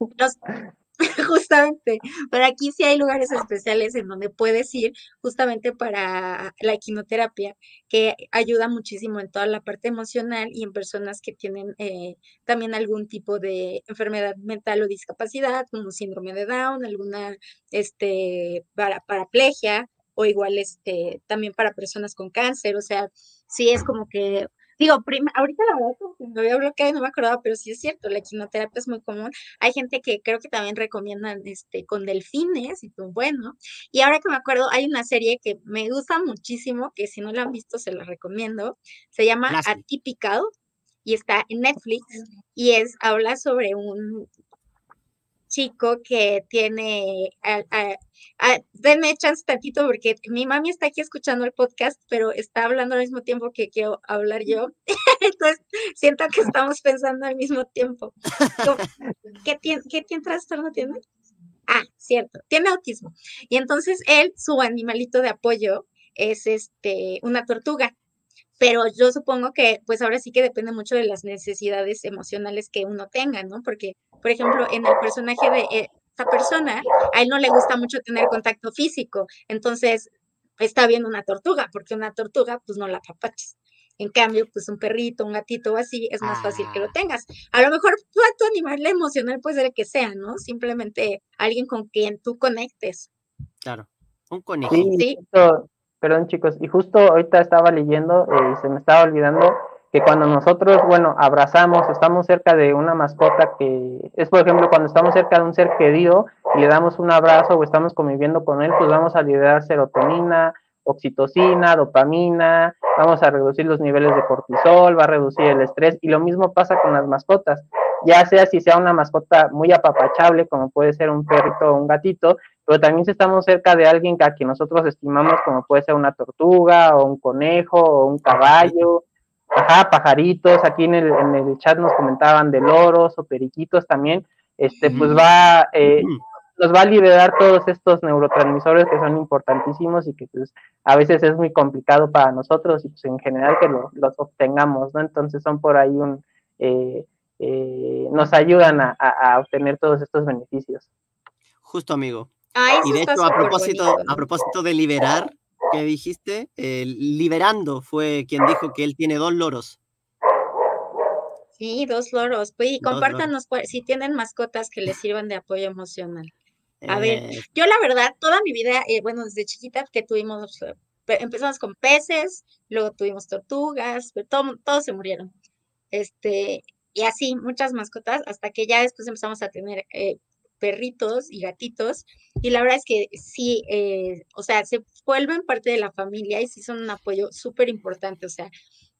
justamente, pero aquí sí hay lugares especiales en donde puedes ir justamente para la equinoterapia, que ayuda muchísimo en toda la parte emocional y en personas que tienen eh, también algún tipo de enfermedad mental o discapacidad, como síndrome de Down, alguna este, para, paraplegia o igual este, también para personas con cáncer, o sea, sí es como que Digo, ahorita la verdad como que me había bloqueado y no me acordaba, pero sí es cierto, la quimioterapia es muy común. Hay gente que creo que también recomiendan este, con delfines y pues bueno. Y ahora que me acuerdo, hay una serie que me gusta muchísimo, que si no la han visto se la recomiendo. Se llama Atypical y está en Netflix y es, habla sobre un, chico que tiene, denme chance tantito porque mi mami está aquí escuchando el podcast, pero está hablando al mismo tiempo que quiero hablar yo. Entonces, siento que estamos pensando al mismo tiempo. ¿Qué, tiene, qué tiene trastorno tiene? Ah, cierto, tiene autismo. Y entonces él, su animalito de apoyo es este, una tortuga pero yo supongo que pues ahora sí que depende mucho de las necesidades emocionales que uno tenga, ¿no? Porque, por ejemplo, en el personaje de eh, esta persona, a él no le gusta mucho tener contacto físico, entonces está viendo una tortuga, porque una tortuga pues no la papaches. En cambio, pues un perrito, un gatito o así, es más fácil que lo ah. tengas. A lo mejor tu animal emocional puede ser el que sea, ¿no? Simplemente alguien con quien tú conectes. Claro, un conejo. Sí, Perdón chicos, y justo ahorita estaba leyendo eh, y se me estaba olvidando que cuando nosotros, bueno, abrazamos, estamos cerca de una mascota que es, por ejemplo, cuando estamos cerca de un ser querido y le damos un abrazo o estamos conviviendo con él, pues vamos a liberar serotonina, oxitocina, dopamina, vamos a reducir los niveles de cortisol, va a reducir el estrés y lo mismo pasa con las mascotas. Ya sea si sea una mascota muy apapachable, como puede ser un perrito o un gatito, pero también si estamos cerca de alguien que a quien nosotros estimamos, como puede ser una tortuga o un conejo o un caballo, ajá, pajaritos, aquí en el, en el chat nos comentaban de loros o periquitos también, este, pues va, eh, nos va a liberar todos estos neurotransmisores que son importantísimos y que pues a veces es muy complicado para nosotros y pues en general que los obtengamos, ¿no? Entonces son por ahí un... Eh, eh, nos ayudan a, obtener todos estos beneficios. Justo, amigo. Y de hecho, a propósito, a propósito de liberar, que dijiste, liberando fue quien dijo que él tiene dos loros. Sí, dos loros. Pues, y compártanos si tienen mascotas que les sirvan de apoyo emocional. A ver, eh. yo la verdad, toda mi vida, eh, bueno, desde chiquita que tuvimos, empezamos con peces, luego tuvimos tortugas, pero todos se murieron. Este, y así muchas mascotas, hasta que ya después empezamos a tener eh, perritos y gatitos, y la verdad es que sí, eh, o sea, se vuelven parte de la familia y sí son un apoyo súper importante, o sea,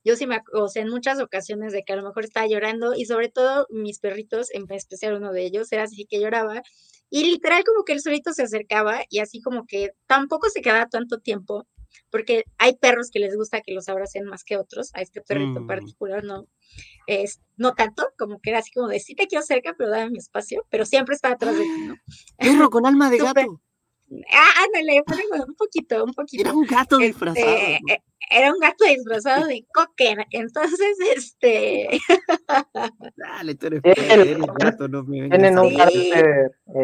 yo sí me, o sea, en muchas ocasiones de que a lo mejor estaba llorando, y sobre todo mis perritos, en especial uno de ellos, era así que lloraba, y literal como que el solito se acercaba y así como que tampoco se quedaba tanto tiempo, porque hay perros que les gusta que los abracen más que otros, a este perrito mm. particular no, es, no tanto, como que era así como de sí te quiero cerca, pero dame mi espacio, pero siempre está atrás de ti, ¿no? Perro con alma de gato. Ah, ándale, un poquito, un poquito. Era un gato este, disfrazado. Eh, era un gato disfrazado de cocker. Entonces, este. Dale, tú eres, eres gato, no me Tienen un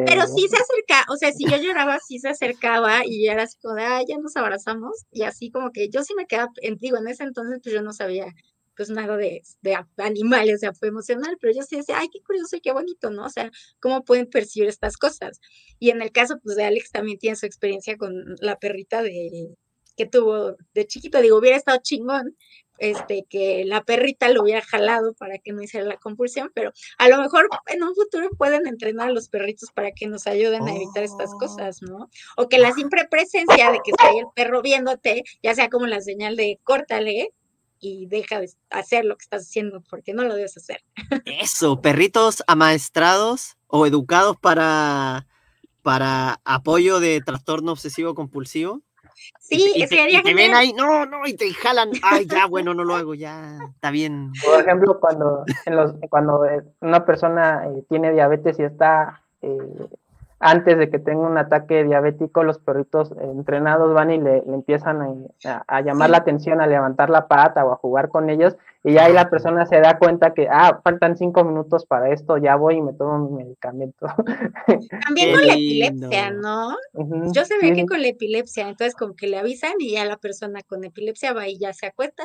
Pero sí se acerca, o sea, si yo lloraba, sí se acercaba y era así como de, ah, ya nos abrazamos. Y así como que yo sí me quedaba, digo, en ese entonces, pues yo no sabía pues nada de, de, animales, o sea, fue emocional, pero yo sí decía, ay, qué curioso y qué bonito, ¿no? O sea, cómo pueden percibir estas cosas. Y en el caso, pues, de Alex también tiene su experiencia con la perrita de que tuvo de chiquito, digo, hubiera estado chingón, este, que la perrita lo hubiera jalado para que no hiciera la compulsión, pero a lo mejor en un futuro pueden entrenar a los perritos para que nos ayuden a evitar estas oh. cosas, ¿no? O que la simple presencia de que esté ahí el perro viéndote, ya sea como la señal de córtale, y deja de hacer lo que estás haciendo porque no lo debes hacer. Eso, perritos amaestrados o educados para, para apoyo de trastorno obsesivo compulsivo. Sí, y, te, y te ven ahí, no, no, y te jalan, ay, ya, bueno, no lo hago, ya, está bien. Por ejemplo, cuando, en los, cuando una persona eh, tiene diabetes y está eh, antes de que tenga un ataque diabético, los perritos entrenados van y le, empiezan a, llamar la atención, a levantar la pata o a jugar con ellos, y ya ahí la persona se da cuenta que, ah, faltan cinco minutos para esto, ya voy y me tomo mi medicamento. También con la epilepsia, ¿no? Yo sé que con la epilepsia, entonces como que le avisan y ya la persona con epilepsia va y ya se acuesta,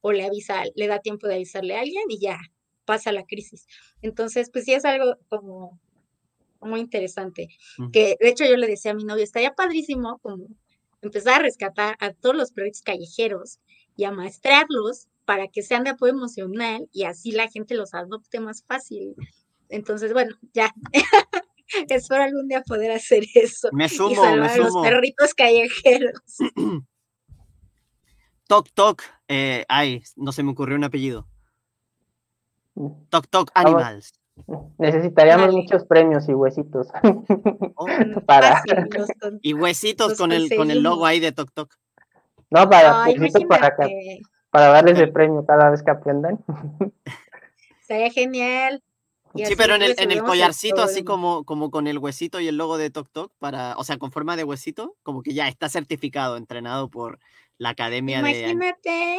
o le avisa, le da tiempo de avisarle a alguien y ya pasa la crisis. Entonces, pues sí es algo como muy interesante. Que de hecho yo le decía a mi novio, estaría padrísimo como empezar a rescatar a todos los perritos callejeros y a maestrarlos para que sean de apoyo emocional y así la gente los adopte más fácil. Entonces, bueno, ya. Espero algún día poder hacer eso. Me sumo, y me los perritos callejeros. Toc Toc, eh, ay, no se me ocurrió un apellido. Toc Toc Animals. Necesitaríamos Dale. muchos premios y huesitos. Oh, para, Fácil, los con- y huesitos Los con el, con el logo ahí de Tok Tok. no, para, Ay, huesitos para, que- imagínate, para darles el premio cada vez que aprendan. sería genial. Y Sí, pero en el, en el collarcito, así como, como con el huesito y el logo de Tok Tok, para, o sea, con forma de huesito, como que ya está certificado, entrenado por la academia de... Imagínate,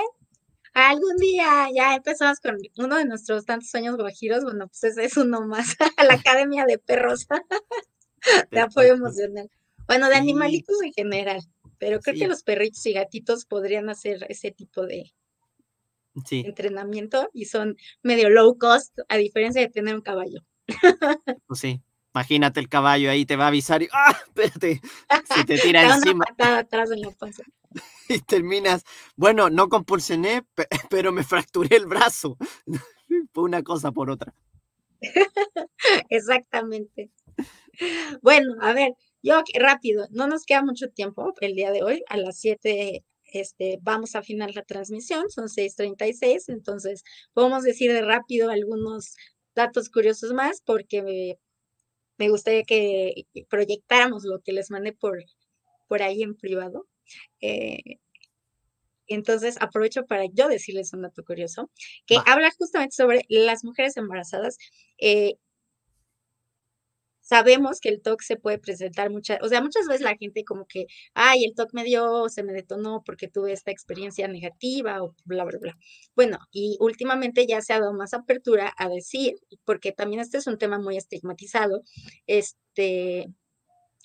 algún día ya empezamos con uno de nuestros tantos sueños guajiros, bueno, pues ese es uno más, la Academia de Perros de Apoyo. Emocional. Bueno, de animalitos en general, pero creo Sí. que los perritos y gatitos podrían hacer ese tipo de Sí, entrenamiento y son medio low cost, a diferencia de tener un caballo. pues sí. Imagínate el caballo ahí, te va a avisar y ¡ah! Espérate, se te tira una encima patada atrás en la panza. y terminas. Bueno, no compulsioné, pe- pero me fracturé el brazo. Fue una cosa por otra. Exactamente. Bueno, a ver, yo rápido, no nos queda mucho tiempo el día de hoy, a las 7 este, vamos a afinar la transmisión, son 6:36, entonces podemos decir de rápido algunos datos curiosos más porque me, me gustaría que proyectáramos lo que les mandé por, por ahí en privado. Eh, entonces aprovecho para yo decirles un dato curioso que habla justamente sobre las mujeres embarazadas. eh, sabemos que el TOC se puede presentar muchas, o sea, muchas veces la gente como que, ay, el TOC me dio, se me detonó porque tuve esta experiencia negativa o bla, bla, bla. Bueno, y últimamente ya se ha dado más apertura a decir, porque también este es un tema muy estigmatizado, este,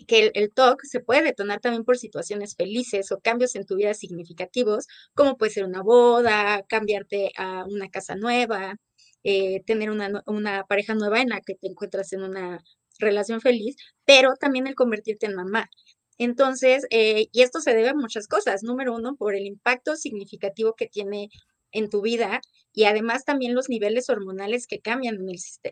que el, el TOC se puede detonar también por situaciones felices o cambios en tu vida significativos, como puede ser una boda, cambiarte a una casa nueva, eh, tener una, una pareja nueva en la que te encuentras en una relación feliz, pero también el convertirte en mamá. Entonces, eh, y esto se debe a muchas cosas. Número uno, por el impacto significativo que tiene en tu vida y además también los niveles hormonales que cambian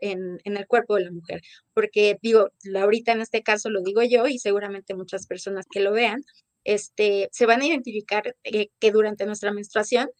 en el, cuerpo de la mujer. Porque digo, ahorita en este caso lo digo yo y seguramente muchas personas que lo vean, este, se van a identificar eh, que durante nuestra menstruación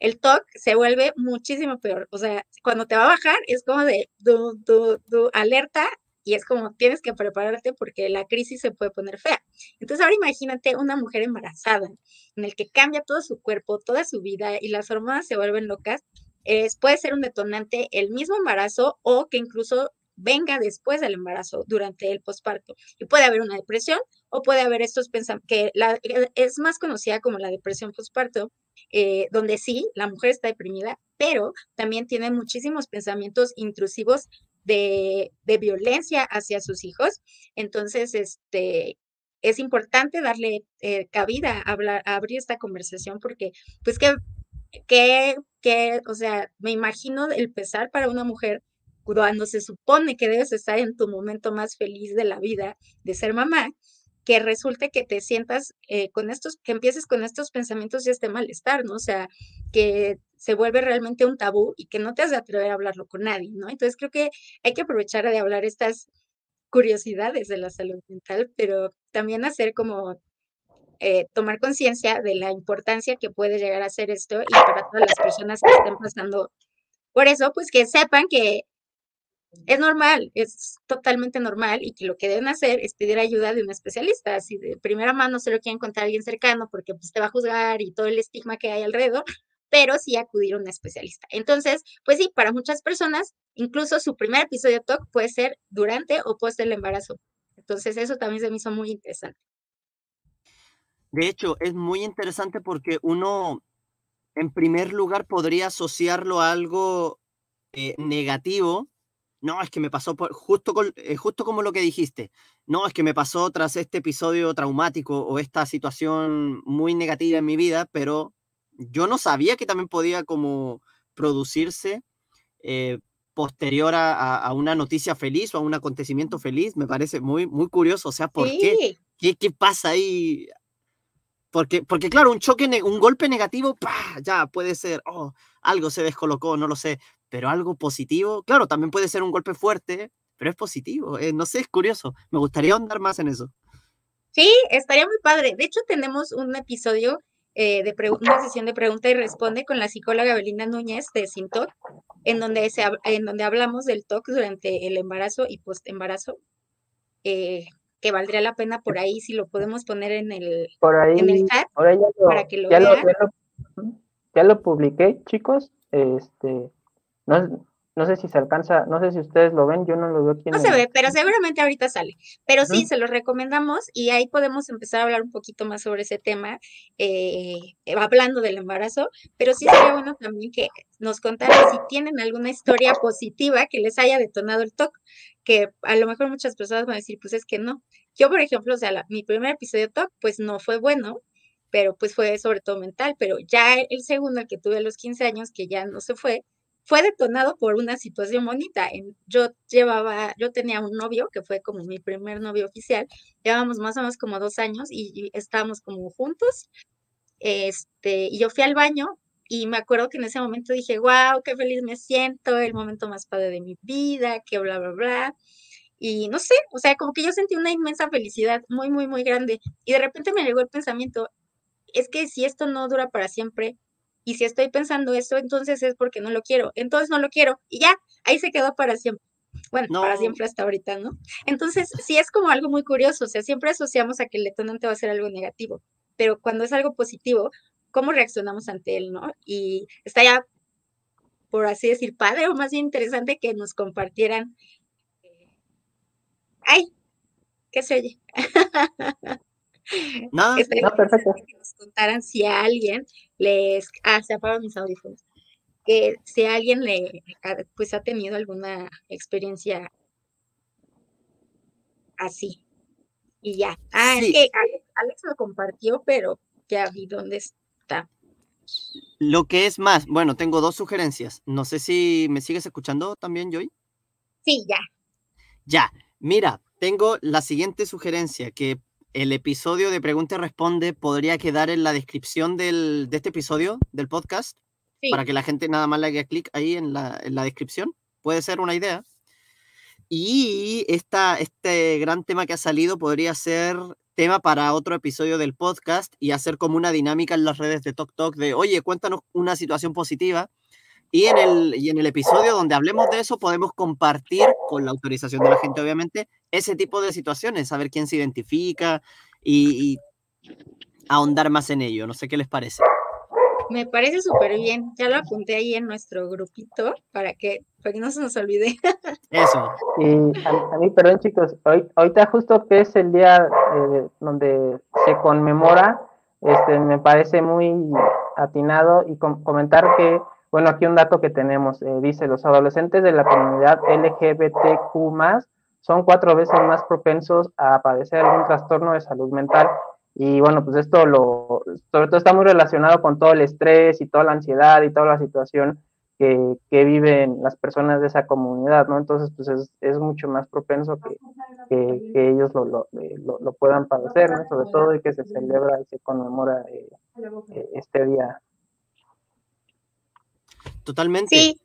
el TOC se vuelve muchísimo peor. O sea, cuando te va a bajar es como de du, du, du, alerta y es como tienes que prepararte porque la crisis se puede poner fea. Entonces ahora imagínate una mujer embarazada en el que cambia todo su cuerpo, toda su vida y las hormonas se vuelven locas. Es, puede ser un detonante el mismo embarazo o que incluso venga después del embarazo, durante el posparto. Y puede haber una depresión o puede haber estos pensamientos, que la, es más conocida como la depresión posparto, eh, donde sí, la mujer está deprimida, pero también tiene muchísimos pensamientos intrusivos de, de violencia hacia sus hijos. Entonces, este, es importante darle eh, cabida a, hablar, a abrir esta conversación porque, pues, que, que, que, o sea, me imagino el pesar para una mujer cuando se supone que debes estar en tu momento más feliz de la vida, de ser mamá, que resulte que te sientas eh, con estos, que empieces con estos pensamientos y este malestar, ¿no? O sea, que se vuelve realmente un tabú y que no te has de atrever a hablarlo con nadie, ¿no? Entonces creo que hay que aprovechar de hablar estas curiosidades de la salud mental, pero también hacer como eh, tomar conciencia de la importancia que puede llegar a ser esto y para todas las personas que estén pasando por eso, pues que sepan que es normal, es totalmente normal y que lo que deben hacer es pedir ayuda de un especialista. Si de primera mano se lo quieren contar a alguien cercano porque pues, te va a juzgar y todo el estigma que hay alrededor, pero sí acudir a un especialista. Entonces, pues sí, para muchas personas, incluso su primer episodio de TOC puede ser durante o post el embarazo. Entonces, eso también se me hizo muy interesante. De hecho, es muy interesante porque uno, en primer lugar, podría asociarlo a algo eh, negativo. No, es que me pasó por, justo, con, eh, justo como lo que dijiste. No, es que me pasó tras este episodio traumático o esta situación muy negativa en mi vida, pero yo no sabía que también podía como producirse eh, posterior a, una noticia feliz o a un acontecimiento feliz. Me parece muy, muy curioso. O sea, ¿por sí. qué? qué? ¿Qué pasa ahí? Porque, porque claro, un choque, un golpe negativo, ¡pah! ya puede ser, oh, algo se descolocó, no lo sé, pero algo positivo, claro, también puede ser un golpe fuerte, pero es positivo, eh, no sé, es curioso, me gustaría ahondar más en eso. Sí, estaría muy padre. De hecho, tenemos un episodio eh, de una sesión de pregunta y responde con la psicóloga Belina Núñez de Sintoc, en donde, se, en donde hablamos del TOC durante el embarazo y post-embarazo, eh, que valdría la pena por ahí si lo podemos poner en el, por ahí, en el chat para que lo ya vean. Lo, ya, lo, publiqué, chicos. Este, no, no sé si se alcanza, no sé si ustedes lo ven, yo no lo veo aquí. No se ve, pero seguramente ahorita sale. Pero sí, se lo recomendamos y ahí podemos empezar a hablar un poquito más sobre ese tema, eh, hablando del embarazo, pero sí sería bueno también que nos contaran si tienen alguna historia positiva que les haya detonado el TOC, que a lo mejor muchas personas van a decir, pues es que no. Yo, por ejemplo, o sea, mi primer episodio TOC, pues no fue bueno, pero pues fue sobre todo mental, pero ya el segundo, el que tuve a los 15 años, que ya no se fue, fue detonado por una situación bonita. Yo llevaba, yo tenía un novio que fue como mi primer novio oficial, llevábamos más o menos como dos años y, estábamos como juntos. Este, y yo fui al baño y me acuerdo que en ese momento dije, wow, qué feliz me siento, el momento más padre de mi vida, que bla, bla, bla. Y no sé, o sea, como que yo sentí una inmensa felicidad muy, muy, muy grande. Y de repente me llegó el pensamiento, es que si esto no dura para siempre, y si estoy pensando eso, entonces es porque no lo quiero. Entonces no lo quiero. Y ya, ahí se quedó para siempre. Bueno, para siempre hasta ahorita, ¿no? Entonces, sí es como algo muy curioso. O sea, siempre asociamos a que el detonante va a ser algo negativo. Pero cuando es algo positivo, ¿cómo reaccionamos ante él, no? Y está ya, por así decir, padre o más bien interesante que nos compartieran. Eh, ¡Ay! ¿Qué se oye? No, no, perfecto. Que nos contaran si a alguien les. Ah, se apagaron mis audífonos. Que si a alguien le. Pues ha tenido alguna experiencia así. Y ya. Ah, es que Alex, lo compartió, pero ya vi dónde está. Lo que es más, bueno, tengo dos sugerencias. No sé si me sigues escuchando también, Joy. Sí, ya. Ya, mira, tengo la siguiente sugerencia que el episodio de Pregunta y Responde podría quedar en la descripción del, de este episodio del podcast, para que la gente nada más le haga clic ahí en la, en la, descripción. Puede ser una idea. Y esta, este gran tema que ha salido podría ser tema para otro episodio del podcast y hacer como una dinámica en las redes de TokTok de, oye, cuéntanos una situación positiva. Y en, el, y en el episodio donde hablemos de eso podemos compartir, con la autorización de la gente obviamente, ese tipo de situaciones, saber quién se identifica y, ahondar más en ello. No sé qué les parece. Me parece súper bien. Ya lo apunté ahí en nuestro grupito para que, para no se nos olvide. Eso. Y a, mí, perdón chicos, hoy, ahorita justo que es el día eh, donde se conmemora, este, me parece muy atinado y comentar que, bueno, aquí un dato que tenemos, eh, dice, los adolescentes de la comunidad LGBTQ son cuatro veces más propensos a padecer algún trastorno de salud mental. Y bueno, pues esto lo, sobre todo está muy relacionado con todo el estrés y toda la ansiedad y toda la situación que, que viven las personas de esa comunidad, ¿no? Entonces, pues es, mucho más propenso que, que, ellos lo, lo, lo, puedan padecer, ¿no? Sobre todo y que se celebra y se conmemora eh, eh, este día. Totalmente. Sí,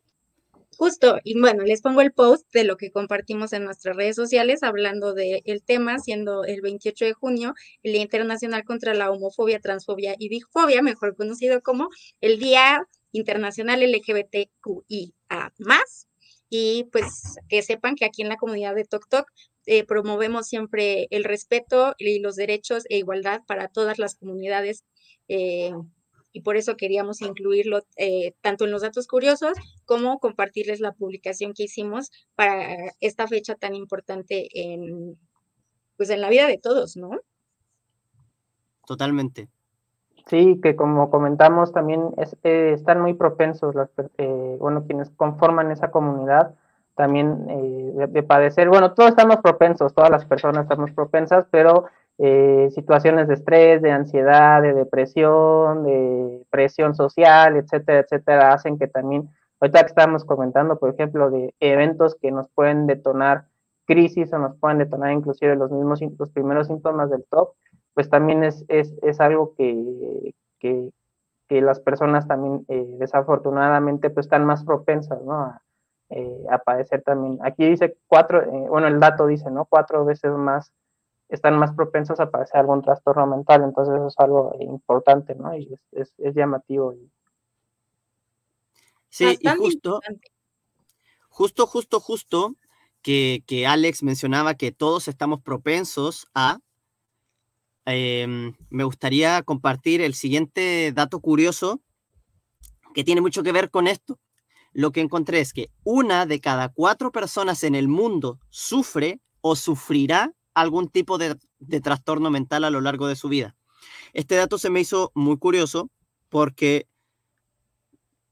Justo, y bueno, les pongo el post de lo que compartimos en nuestras redes sociales hablando del tema, siendo el 28 de junio, el Día Internacional contra la Homofobia, Transfobia y Bigfobia, mejor conocido como el Día Internacional LGBTQIA+. Y pues que sepan que aquí en la comunidad de TokTok eh, promovemos siempre el respeto y los derechos e igualdad para todas las comunidades eh, y por eso queríamos incluirlo eh, tanto en los datos curiosos como compartirles la publicación que hicimos para esta fecha tan importante en, pues en la vida de todos, ¿no? Totalmente. Sí, que como comentamos también eh, están muy propensos, las, eh, bueno, quienes conforman esa comunidad también de, padecer, bueno, todos estamos propensos, todas las personas estamos propensas, pero eh, situaciones de estrés, de ansiedad, de depresión, de presión social, etcétera, etcétera, hacen que también, ahorita que estamos comentando, por ejemplo, de eventos que nos pueden detonar crisis o nos pueden detonar inclusive los mismos, los primeros síntomas del TOP, pues también es, es, es algo que, que, las personas también eh, desafortunadamente pues están más propensas, ¿no? A, eh, a padecer también. Aquí dice cuatro, bueno, el dato dice, ¿no? Cuatro veces más están más propensos a padecer algún trastorno mental, entonces eso es algo importante, ¿no? Y es, llamativo. Sí, y justo, justo, justo, justo, que, que, Alex mencionaba que todos estamos propensos a, em, me gustaría compartir el siguiente dato curioso que tiene mucho que ver con esto. Lo que encontré es que una de cada cuatro personas en el mundo sufre o sufrirá algún tipo de, trastorno mental a lo largo de su vida. Este dato se me hizo muy curioso porque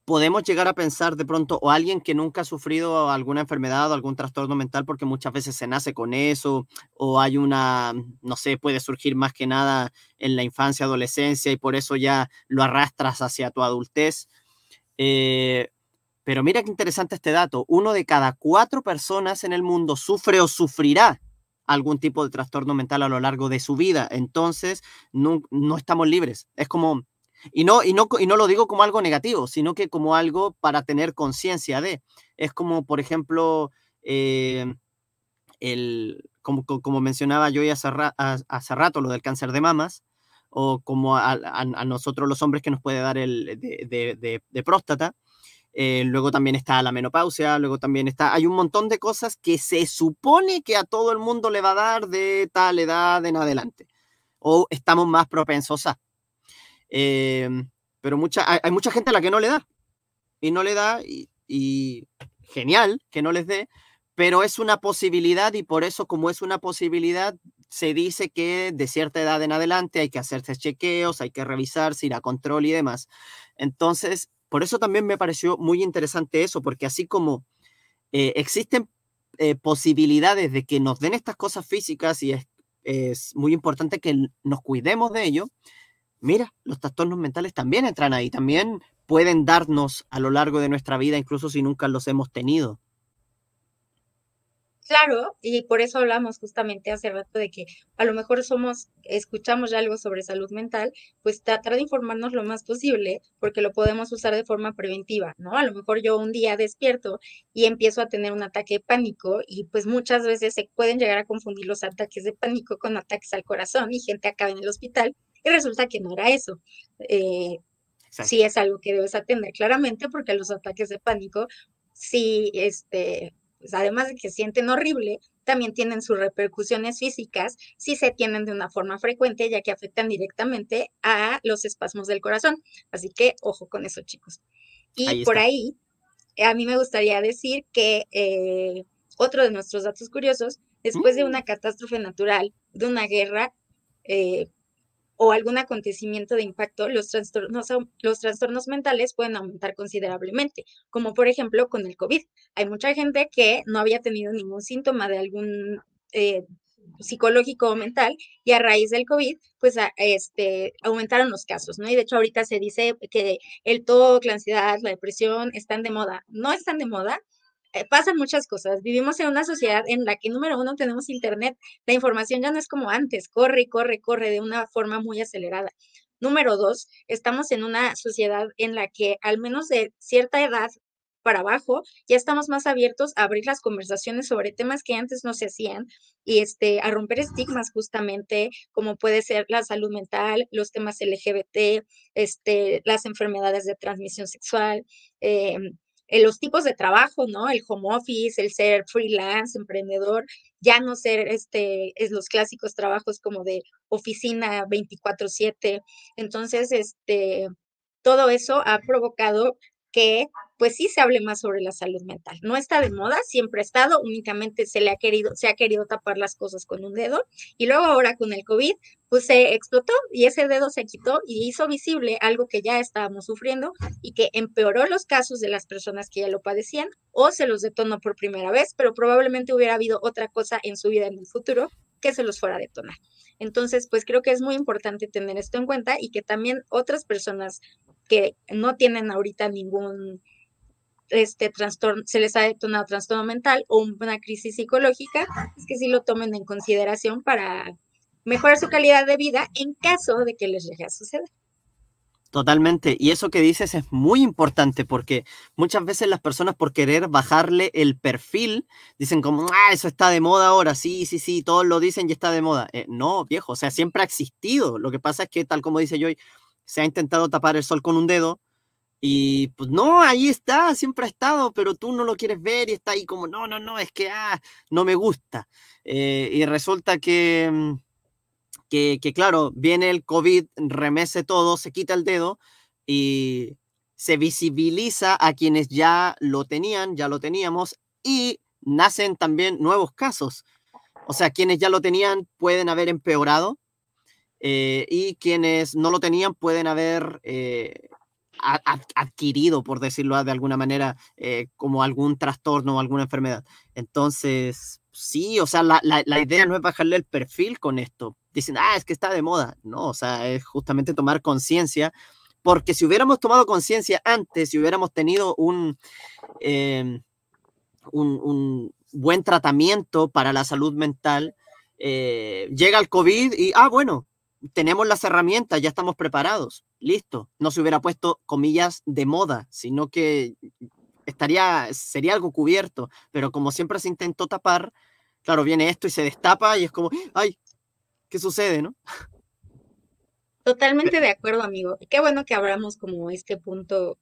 podemos llegar a pensar de pronto o alguien que nunca ha sufrido alguna enfermedad o algún trastorno mental porque muchas veces se nace con eso o hay una, no sé, puede surgir más que nada en la infancia, adolescencia y por eso ya lo arrastras hacia tu adultez. Eh, pero mira qué interesante este dato. Uno de cada cuatro personas en el mundo sufre o sufrirá algún tipo de trastorno mental a lo largo de su vida. Entonces, no, estamos libres. Es como, y no, y, no, y no lo digo como algo negativo, sino que como algo para tener conciencia de. Es como, por ejemplo, eh, el, como, como, mencionaba yo hace, hace rato, lo del cáncer de mamas, o como a, nosotros los hombres que nos puede dar el de próstata eh, luego también está la menopausia, luego también está, hay un montón de cosas que se supone que a todo el mundo le va a dar de tal edad en adelante, o estamos más propensos a. Em, pero mucha, hay, mucha gente a la que no le da, y no le da, y, genial que no les dé, pero es una posibilidad y por eso como es una posibilidad, se dice que de cierta edad en adelante hay que hacerse chequeos, hay que revisarse, ir a control y demás. Entonces, por eso también me pareció muy interesante eso, porque así como eh, existen eh, posibilidades de que nos den estas cosas físicas y es, es, muy importante que nos cuidemos de ello, mira, los trastornos mentales también entran ahí, también pueden darnos a lo largo de nuestra vida, incluso si nunca los hemos tenido. Claro, y por eso hablamos justamente hace rato de que a lo mejor somos, escuchamos ya algo sobre salud mental, pues tratar de informarnos lo más posible, porque lo podemos usar de forma preventiva, ¿no? A lo mejor yo un día despierto y empiezo a tener un ataque de pánico y pues muchas veces se pueden llegar a confundir los ataques de pánico con ataques al corazón y gente acaba en el hospital y resulta que no era eso. Eh, sí es algo que debes atender claramente porque los ataques de pánico sí, este, pues además de que sienten horrible, también tienen sus repercusiones físicas si se tienen de una forma frecuente, ya que afectan directamente a los espasmos del corazón. Así que ojo con eso, chicos. Y por ahí, a mí me gustaría decir que eh, otro de nuestros datos curiosos, después de mm. una catástrofe natural, de una guerra, eh, o algún acontecimiento de impacto, los trastornos, los trastornos mentales pueden aumentar considerablemente, como por ejemplo con el COVID. Hay mucha gente que no había tenido ningún síntoma de algún eh, psicológico o mental y a raíz del COVID, pues este, aumentaron los casos, ¿no? Y de hecho ahorita se dice que el TOC, la ansiedad, la depresión están de moda. No están de moda, eh, pasan muchas cosas. Vivimos en una sociedad en la que, número uno, tenemos internet. La información ya no es como antes, corre corre, corre de una forma muy acelerada. Número dos, estamos en una sociedad en la que al menos de cierta edad para abajo, ya estamos más abiertos a abrir las conversaciones sobre temas que antes no se hacían y este, a romper estigmas justamente, como puede ser la salud mental, los temas LGBT, este, las enfermedades de transmisión sexual, eh, los tipos de trabajo, ¿no? El home office, el ser freelance, emprendedor, ya no ser este, es los clásicos trabajos como de oficina 24/7. Entonces, este, todo eso ha provocado que pues sí se hable más sobre la salud mental. No está de moda, siempre ha estado, únicamente se le ha querido, se ha querido tapar las cosas con un dedo y luego ahora con el COVID, pues se explotó y ese dedo se quitó y hizo visible algo que ya estábamos sufriendo y que empeoró los casos de las personas que ya lo padecían o se los detonó por primera vez, pero probablemente hubiera habido otra cosa en su vida en el futuro que se los fuera a detonar. Entonces, pues creo que es muy importante tener esto en cuenta y que también otras personas que no tienen ahorita ningún este trastorno, se les ha detonado trastorno mental o una crisis psicológica, es que sí lo tomen en consideración para mejorar su calidad de vida en caso de que les llegue a suceder. Totalmente. Y eso que dices es muy importante porque muchas veces las personas por querer bajarle el perfil dicen como, ah, eso está de moda ahora, sí, sí, sí, todos lo dicen y está de moda. Eh, no, viejo, o sea, siempre ha existido. Lo que pasa es que, tal como dice Joy, se ha intentado tapar el sol con un dedo y pues no, ahí está, siempre ha estado, pero tú no lo quieres ver y está ahí como, no, no, no, es que, ah, no me gusta. Eh, y resulta que mm, que, claro, viene el COVID, remece todo, se quita el dedo y se visibiliza a quienes ya lo tenían, ya lo teníamos, y nacen también nuevos casos. O sea, quienes ya lo tenían pueden haber empeorado eh, y quienes no lo tenían pueden haber eh, adquirido, por decirlo de alguna manera, eh, como algún trastorno o alguna enfermedad. Entonces, sí, o sea, la, la, idea no es bajarle el perfil con esto. Dicen, ah, es que está de moda. No, o sea, es justamente tomar conciencia, porque si hubiéramos tomado conciencia antes, si hubiéramos tenido un, em, un, un, buen tratamiento para la salud mental, eh, llega el COVID y, ah, bueno, tenemos las herramientas, ya estamos preparados, listo. No se hubiera puesto comillas de moda, sino que estaría, sería algo cubierto, pero como siempre se intentó tapar, claro, viene esto y se destapa y es como, ay, ¿qué sucede, no? Totalmente de acuerdo, amigo. Qué bueno que abramos como este punto,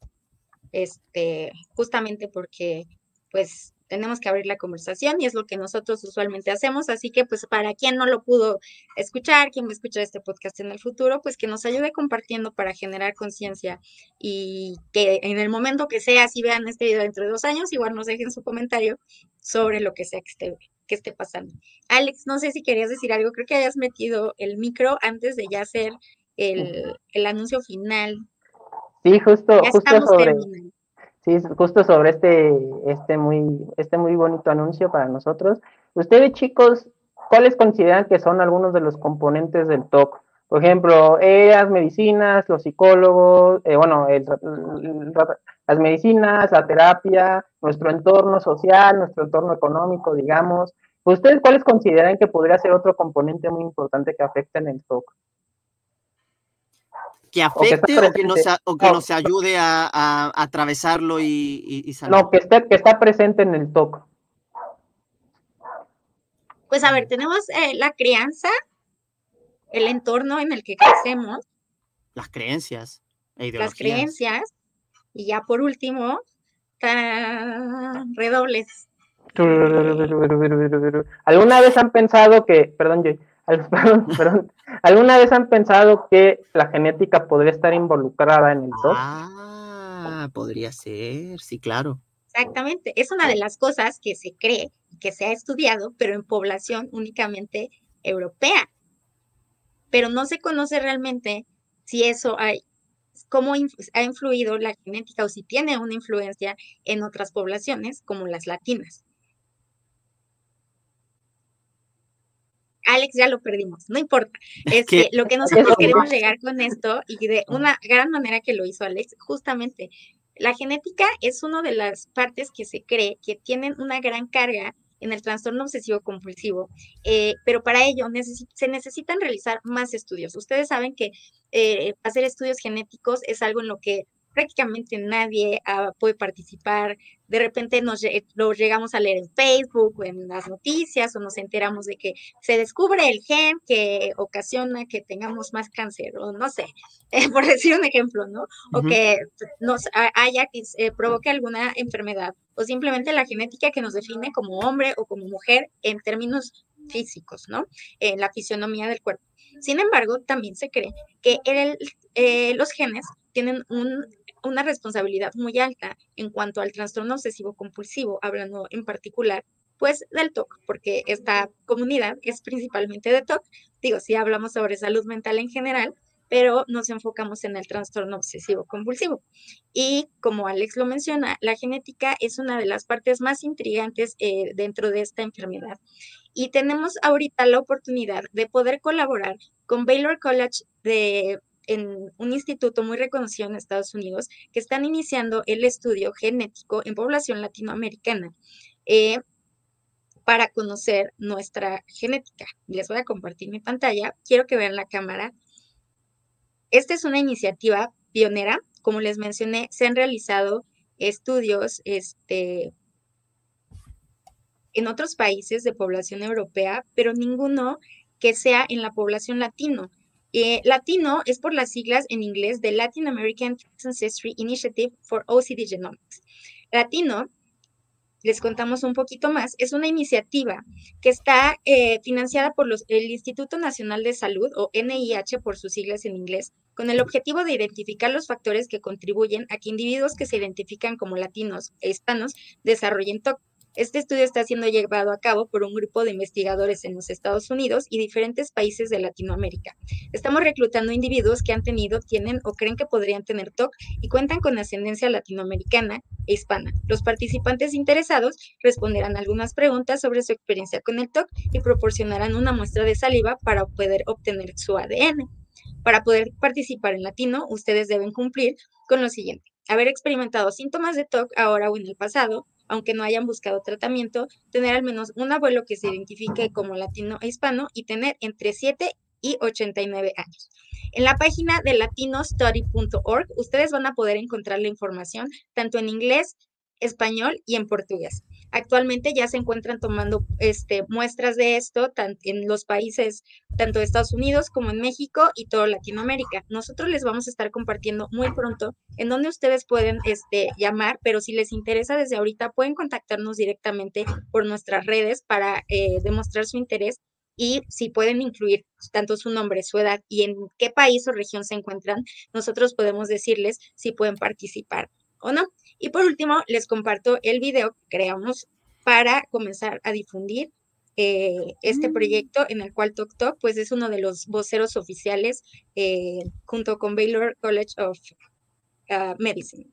este, justamente porque, pues, tenemos que abrir la conversación y es lo que nosotros usualmente hacemos. Así que, pues, para quien no lo pudo escuchar, quien va a escuchar este podcast en el futuro, pues que nos ayude compartiendo para generar conciencia y que en el momento que sea, si vean este video dentro de dos años, igual nos dejen su comentario sobre lo que sea que esté, que esté pasando. Alex, no sé si querías decir algo, creo que hayas metido el micro antes de ya hacer el, el anuncio final. Sí, justo, justo sobre. Sí, justo sobre este, este, muy, este muy bonito anuncio para nosotros. Ustedes, chicos, ¿cuáles consideran que son algunos de los componentes del TOC? Por ejemplo, las medicinas, los psicólogos, eh, bueno, las medicinas, la terapia, nuestro entorno social, nuestro entorno económico, digamos. ¿Ustedes cuáles consideran que podría ser otro componente muy importante que afecte en el TOC? Que afecte o que, no se, o que nos ayude a, atravesarlo y, y, salir. No, que esté, que está presente en el TOC. Pues a ver, tenemos eh, la crianza, el entorno en el que crecemos. Las creencias. E las creencias. Y ya por último, redobles. ¿Alguna vez han pensado que, perdón, ¿Alguna vez han pensado que la genética podría estar involucrada en el TOC? Ah, podría ser, sí, claro. Exactamente, es una de las cosas que se cree, que se ha estudiado, pero en población únicamente europea. Pero no se conoce realmente si eso hay, cómo ha influido la genética o si tiene una influencia en otras poblaciones como las latinas. Alex, ya lo perdimos, no importa. Es que lo que nosotros queremos llegar con esto y de una gran manera que lo hizo Alex, justamente, la genética es una de las partes que se cree que tienen una gran carga en el trastorno obsesivo compulsivo, eh, pero para ello se necesitan realizar más estudios. Ustedes saben que eh, hacer estudios genéticos es algo en lo que prácticamente nadie ah, puede participar. De repente nos lo llegamos a leer en Facebook o en las noticias o nos enteramos de que se descubre el gen que ocasiona que tengamos más cáncer o no sé, por decir un ejemplo, ¿no? O que nos haya que provoque alguna enfermedad o simplemente la genética que nos define como hombre o como mujer en términos físicos, ¿no? En la fisionomía del cuerpo. Sin embargo, también se cree que el, eh, los genes tienen un una responsabilidad muy alta en cuanto al trastorno obsesivo compulsivo, hablando en particular pues del TOC, porque esta comunidad es principalmente de TOC. Digo, si hablamos sobre salud mental en general, pero nos enfocamos en el trastorno obsesivo compulsivo. Y como Alex lo menciona, la genética es una de las partes más intrigantes eh, dentro de esta enfermedad. Y tenemos ahorita la oportunidad de poder colaborar con Baylor College de en un instituto muy reconocido en Estados Unidos que están iniciando el estudio genético en población latinoamericana eh, para conocer nuestra genética. Les voy a compartir mi pantalla. Quiero que vean la cámara. Esta es una iniciativa pionera. Como les mencioné, se han realizado estudios este, en otros países de población europea, pero ninguno que sea en la población latino. Eh, latino es por las siglas en inglés de Latin American Ancestry Initiative for OCD Genomics. Latino, les contamos un poquito más, es una iniciativa que está eh, financiada por los, el Instituto Nacional de Salud, o NIH por sus siglas en inglés, con el objetivo de identificar los factores que contribuyen a que individuos que se identifican como latinos e hispanos desarrollen. Este estudio está siendo llevado a cabo por un grupo de investigadores en los Estados Unidos y diferentes países de Latinoamérica. Estamos reclutando individuos que han tenido, tienen o creen que podrían tener TOC y cuentan con ascendencia latinoamericana e hispana. Los participantes interesados responderán algunas preguntas sobre su experiencia con el TOC y proporcionarán una muestra de saliva para poder obtener su ADN. Para poder participar en latino, ustedes deben cumplir con lo siguiente. Haber experimentado síntomas de TOC ahora o en el pasado, aunque no hayan buscado tratamiento, tener al menos un abuelo que se identifique como latino e hispano y tener entre 7 y 89 años. En la página de latinostudy.org ustedes van a poder encontrar la información tanto en inglés español y en portugués. Actualmente ya se encuentran tomando este, muestras de esto en los países tanto de Estados Unidos como en México y toda Latinoamérica. Nosotros les vamos a estar compartiendo muy pronto en donde ustedes pueden este, llamar, pero si les interesa desde ahorita pueden contactarnos directamente por nuestras redes para eh, demostrar su interés y si pueden incluir tanto su nombre, su edad y en qué país o región se encuentran, nosotros podemos decirles si pueden participar o no. Y por último, les comparto el video que creamos para comenzar a difundir eh, este mm. proyecto en el cual TokTok pues es uno de los voceros oficiales eh, junto con Baylor College of uh, Medicine.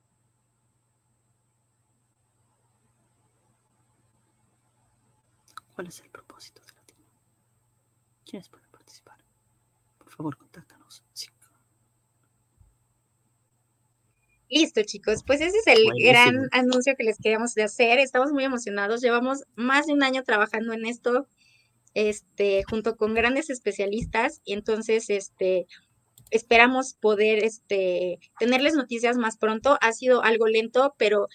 ¿Cuál es el propósito de la tienda? ¿Quiénes pueden participar? Por favor, contáctanos. Listo, chicos, pues ese es el gran anuncio que les queríamos de hacer. Estamos muy emocionados. Llevamos más de un año trabajando en esto, este, junto con grandes especialistas. Y entonces, este, esperamos poder, este, tenerles noticias más pronto. Ha sido algo lento, pero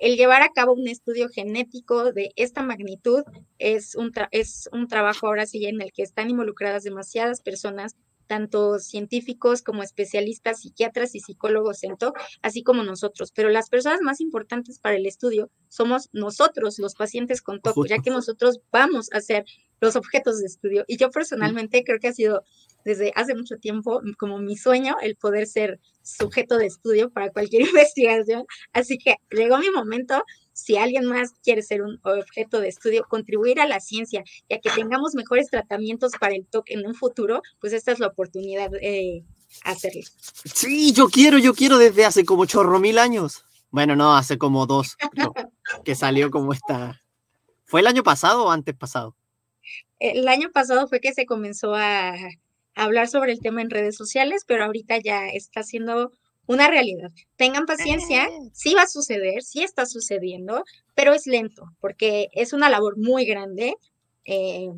el llevar a cabo un estudio genético de esta magnitud es un, es un trabajo ahora sí en el que están involucradas demasiadas personas tanto científicos como especialistas, psiquiatras y psicólogos en TOC, así como nosotros. Pero las personas más importantes para el estudio somos nosotros, los pacientes con TOC, ya que nosotros vamos a ser los objetos de estudio. Y yo personalmente creo que ha sido desde hace mucho tiempo como mi sueño el poder ser sujeto de estudio para cualquier investigación. Así que llegó mi momento si alguien más quiere ser un objeto de estudio, contribuir a la ciencia y a que tengamos mejores tratamientos para el TOC en un futuro, pues esta es la oportunidad de hacerlo. Sí, yo quiero, yo quiero desde hace como chorro mil años. Bueno, no, hace como dos, que salió como esta. ¿Fue el año pasado o antes pasado? El año pasado fue que se comenzó a hablar sobre el tema en redes sociales, pero ahorita ya está siendo una realidad. Tengan paciencia, sí va a suceder, sí está sucediendo, pero es lento porque es una labor muy grande eh,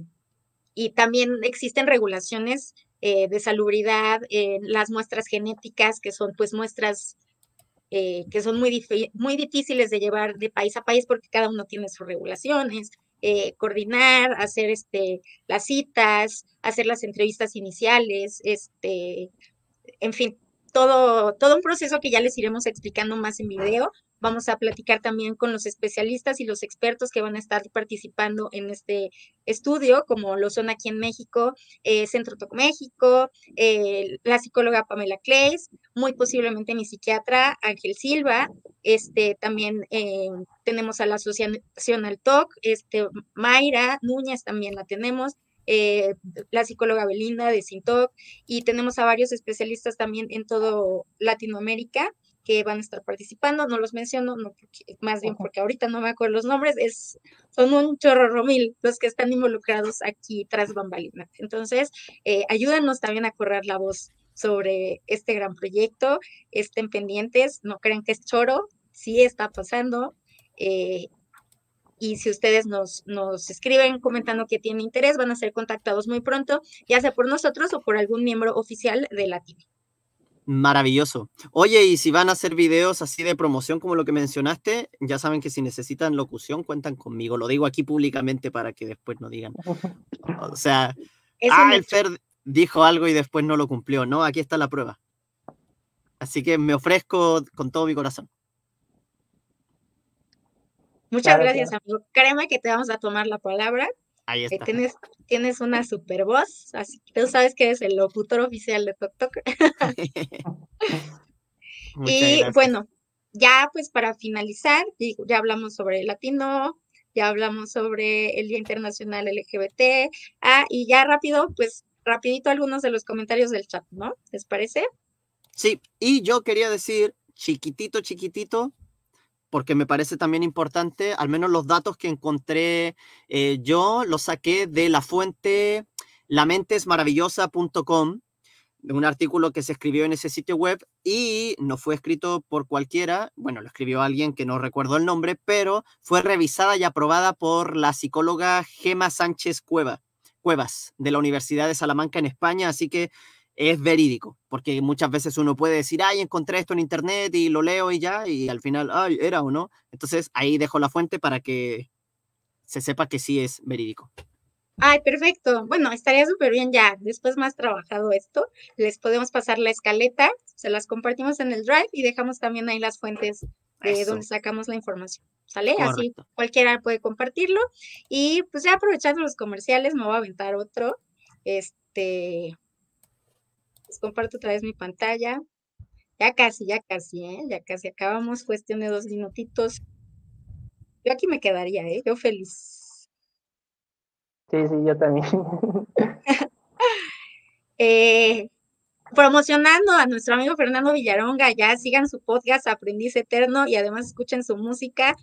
y también existen regulaciones eh, de salubridad, en las muestras genéticas, que son pues muestras eh, que son muy, muy difíciles de llevar de país a país porque cada uno tiene sus regulaciones. Coordinar, hacer este, las citas, hacer las entrevistas iniciales, este, en fin, todo, todo un proceso que ya les iremos explicando más en video. Vamos a platicar también con los especialistas y los expertos que van a estar participando en este estudio, como lo son aquí en México, eh, Centro Toc México, eh, la psicóloga Pamela Clays, muy posiblemente mi psiquiatra Ángel Silva, este, también eh, tenemos a la Asociación al TOC, este, Mayra Núñez también la tenemos, la psicóloga Belinda de Sintoc y tenemos a varios especialistas también en todo Latinoamérica que van a estar participando, no los menciono, no más bien porque ahorita no me acuerdo los nombres, es, son un chorro romil los que están involucrados aquí tras bambalinas. Entonces, eh, ayúdanos también a correr la voz sobre este gran proyecto, estén pendientes, no crean que es choro, sí está pasando, eh, y si ustedes nos, nos escriben comentando que tienen interés, van a ser contactados muy pronto, ya sea por nosotros o por algún miembro oficial de la Maravilloso. Oye, y si van a hacer videos así de promoción como lo que mencionaste, ya saben que si necesitan locución, cuentan conmigo. Lo digo aquí públicamente para que después no digan. O sea, ah, el Fer dijo algo y después no lo cumplió. No, aquí está la prueba. Así que me ofrezco con todo mi corazón. Muchas gracias, amigo. Créeme que te vamos a tomar la palabra. Ahí está. tienes, tienes una super voz, así que tú sabes que eres el locutor oficial de TokTok. y bueno, ya pues para finalizar, ya hablamos sobre el latino, ya hablamos sobre el Día Internacional LGBT, ah, y ya rápido, pues rapidito algunos de los comentarios del chat, ¿no? ¿Les parece? Sí, y yo quería decir, chiquitito, chiquitito, porque me parece también importante, al menos los datos que encontré eh, yo los saqué de la fuente lamentesmaravillosa.com, de un artículo que se escribió en ese sitio web y no fue escrito por cualquiera, bueno, lo escribió alguien que no recuerdo el nombre, pero fue revisada y aprobada por la psicóloga Gema Sánchez Cueva, Cuevas de la Universidad de Salamanca en España, así que es verídico, porque muchas veces uno puede decir, ay, encontré esto en internet y lo leo y ya, y al final, ay, era o no. Entonces ahí dejo la fuente para que se sepa que sí es verídico. Ay, perfecto. Bueno, estaría súper bien ya. Después más trabajado esto, les podemos pasar la escaleta, se las compartimos en el Drive y dejamos también ahí las fuentes de donde sacamos la información. ¿Sale? Así cualquiera puede compartirlo. Y pues ya aprovechando los comerciales, me voy a aventar otro. Este, les comparto otra vez mi pantalla. Ya casi, ya casi, ¿eh? Ya casi acabamos. Cuestión de dos minutitos. Yo aquí me quedaría, ¿eh? Yo feliz. Sí, sí, yo también. eh, promocionando a nuestro amigo Fernando Villaronga, ya sigan su podcast Aprendiz Eterno y además escuchen su música.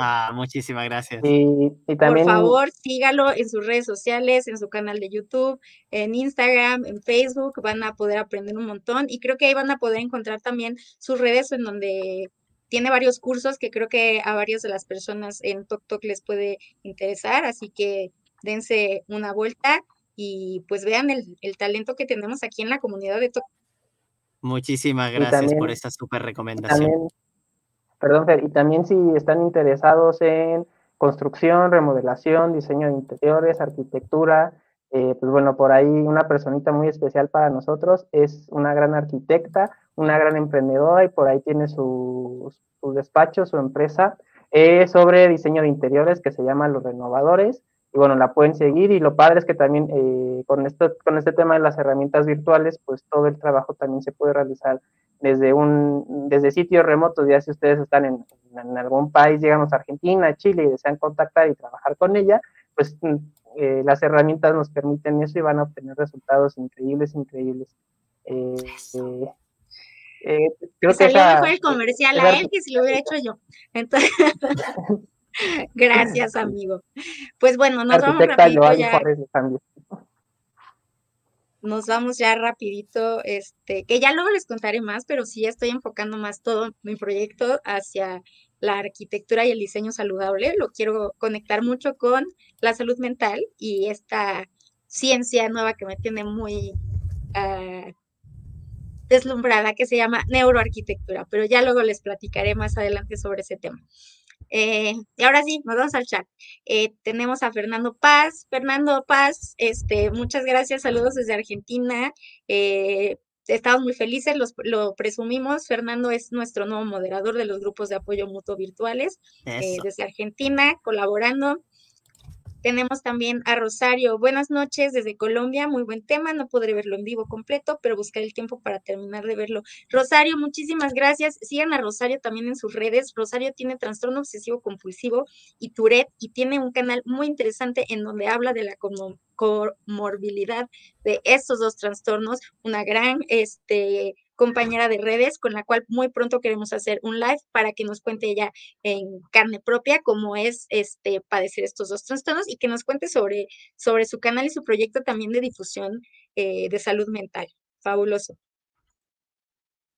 Ah, muchísimas gracias. Y, también... Por favor, sígalo en sus redes sociales, en su canal de YouTube, en Instagram, en Facebook, van a poder aprender un montón y creo que ahí van a poder encontrar también sus redes en donde tiene varios cursos que creo que a varias de las personas en TokTok les puede interesar, así que dense una vuelta y pues vean el, talento que tenemos aquí en la comunidad de TokTok. Muchísimas gracias por esa súper recomendación. Perdón, Fer, y también si están interesados en construcción, remodelación, diseño de interiores, arquitectura, eh, pues bueno, por ahí una personita muy especial para nosotros, es una gran arquitecta, una gran emprendedora y por ahí tiene su, su despacho, su empresa eh, sobre diseño de interiores que se llama Los Renovadores. Y bueno, la pueden seguir y lo padre es que también eh, con, esto, con este tema de las herramientas virtuales, pues todo el trabajo también se puede realizar desde un desde sitios remotos, ya si ustedes están en, algún país, digamos Argentina, Chile, y desean contactar y trabajar con ella, pues mm, eh, las herramientas nos permiten eso y van a obtener resultados increíbles, increíbles. Eh, eh, creo que mejor el comercial a él que si lo hubiera hecho yo. Entonces, gracias, amigo. Pues bueno, nos vamos rapidito ya nos vamos ya rapidito, este, que ya luego les contaré más, pero sí estoy enfocando más todo mi proyecto hacia la arquitectura y el diseño saludable. Lo quiero conectar mucho con la salud mental y esta ciencia nueva que me tiene muy ah, deslumbrada, que se llama neuroarquitectura, pero ya luego les platicaré más adelante sobre ese tema. Eh, y ahora sí, nos vamos al chat. Eh, tenemos a Fernando Paz. Fernando Paz, este, muchas gracias, saludos desde Argentina. Eh, estamos muy felices, lo presumimos. Fernando es nuestro nuevo moderador de los grupos de apoyo mutuo virtuales desde Argentina, colaborando. Tenemos también a Rosario. Buenas noches desde Colombia. Muy buen tema. No podré verlo en vivo completo, pero buscaré el tiempo para terminar de verlo. Rosario, muchísimas gracias. Sigan a Rosario también en sus redes. Rosario tiene trastorno obsesivo compulsivo y Tourette y tiene un canal muy interesante en donde habla de la comorbilidad de estos dos trastornos. Una gran este, compañera de redes con la cual muy pronto queremos hacer un live para que nos cuente ella en carne propia cómo es este padecer estos dos trastornos y que nos cuente sobre, sobre su canal y su proyecto también de difusión eh, de salud mental. Fabuloso.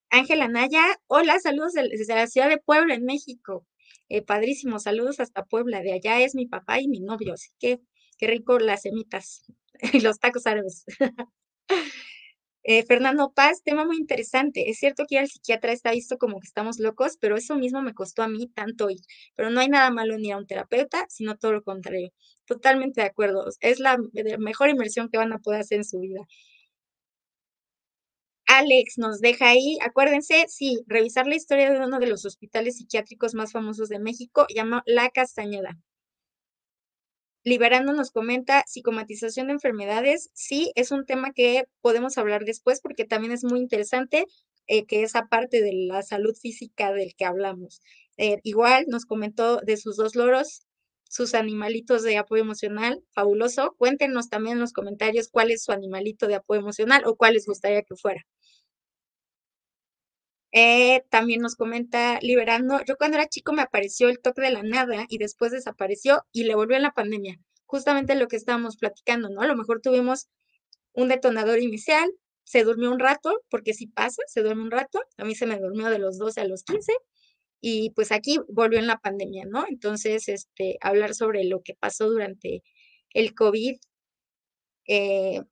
Ángela Naya, hola, saludos desde la ciudad de Puebla, en México. Eh, padrísimo, saludos hasta Puebla. De allá es mi papá y mi novio, así que qué rico las semitas y los tacos árabes. Eh, Fernando Paz, tema muy interesante. Es cierto que ir al psiquiatra está visto como que estamos locos, pero eso mismo me costó a mí tanto ir. Pero no hay nada malo ni a un terapeuta, sino todo lo contrario. Totalmente de acuerdo. Es la mejor inversión que van a poder hacer en su vida. Alex nos deja ahí, acuérdense, sí, revisar la historia de uno de los hospitales psiquiátricos más famosos de México, llamado La Castañeda. Liberando nos comenta psicomatización de enfermedades. Sí, es un tema que podemos hablar después porque también es muy interesante eh, que esa parte de la salud física del que hablamos. Eh, igual nos comentó de sus dos loros, sus animalitos de apoyo emocional, fabuloso. Cuéntenos también en los comentarios cuál es su animalito de apoyo emocional o cuál les gustaría que fuera. Eh, también nos comenta Liberando, yo cuando era chico me apareció el toque de la nada y después desapareció y le volvió en la pandemia. Justamente lo que estábamos platicando, ¿no? A lo mejor tuvimos un detonador inicial, se durmió un rato, porque sí pasa, se duerme un rato, a mí se me durmió de los 12 a los 15 y pues aquí volvió en la pandemia, ¿no? Entonces, este, hablar sobre lo que pasó durante el COVID. Eh,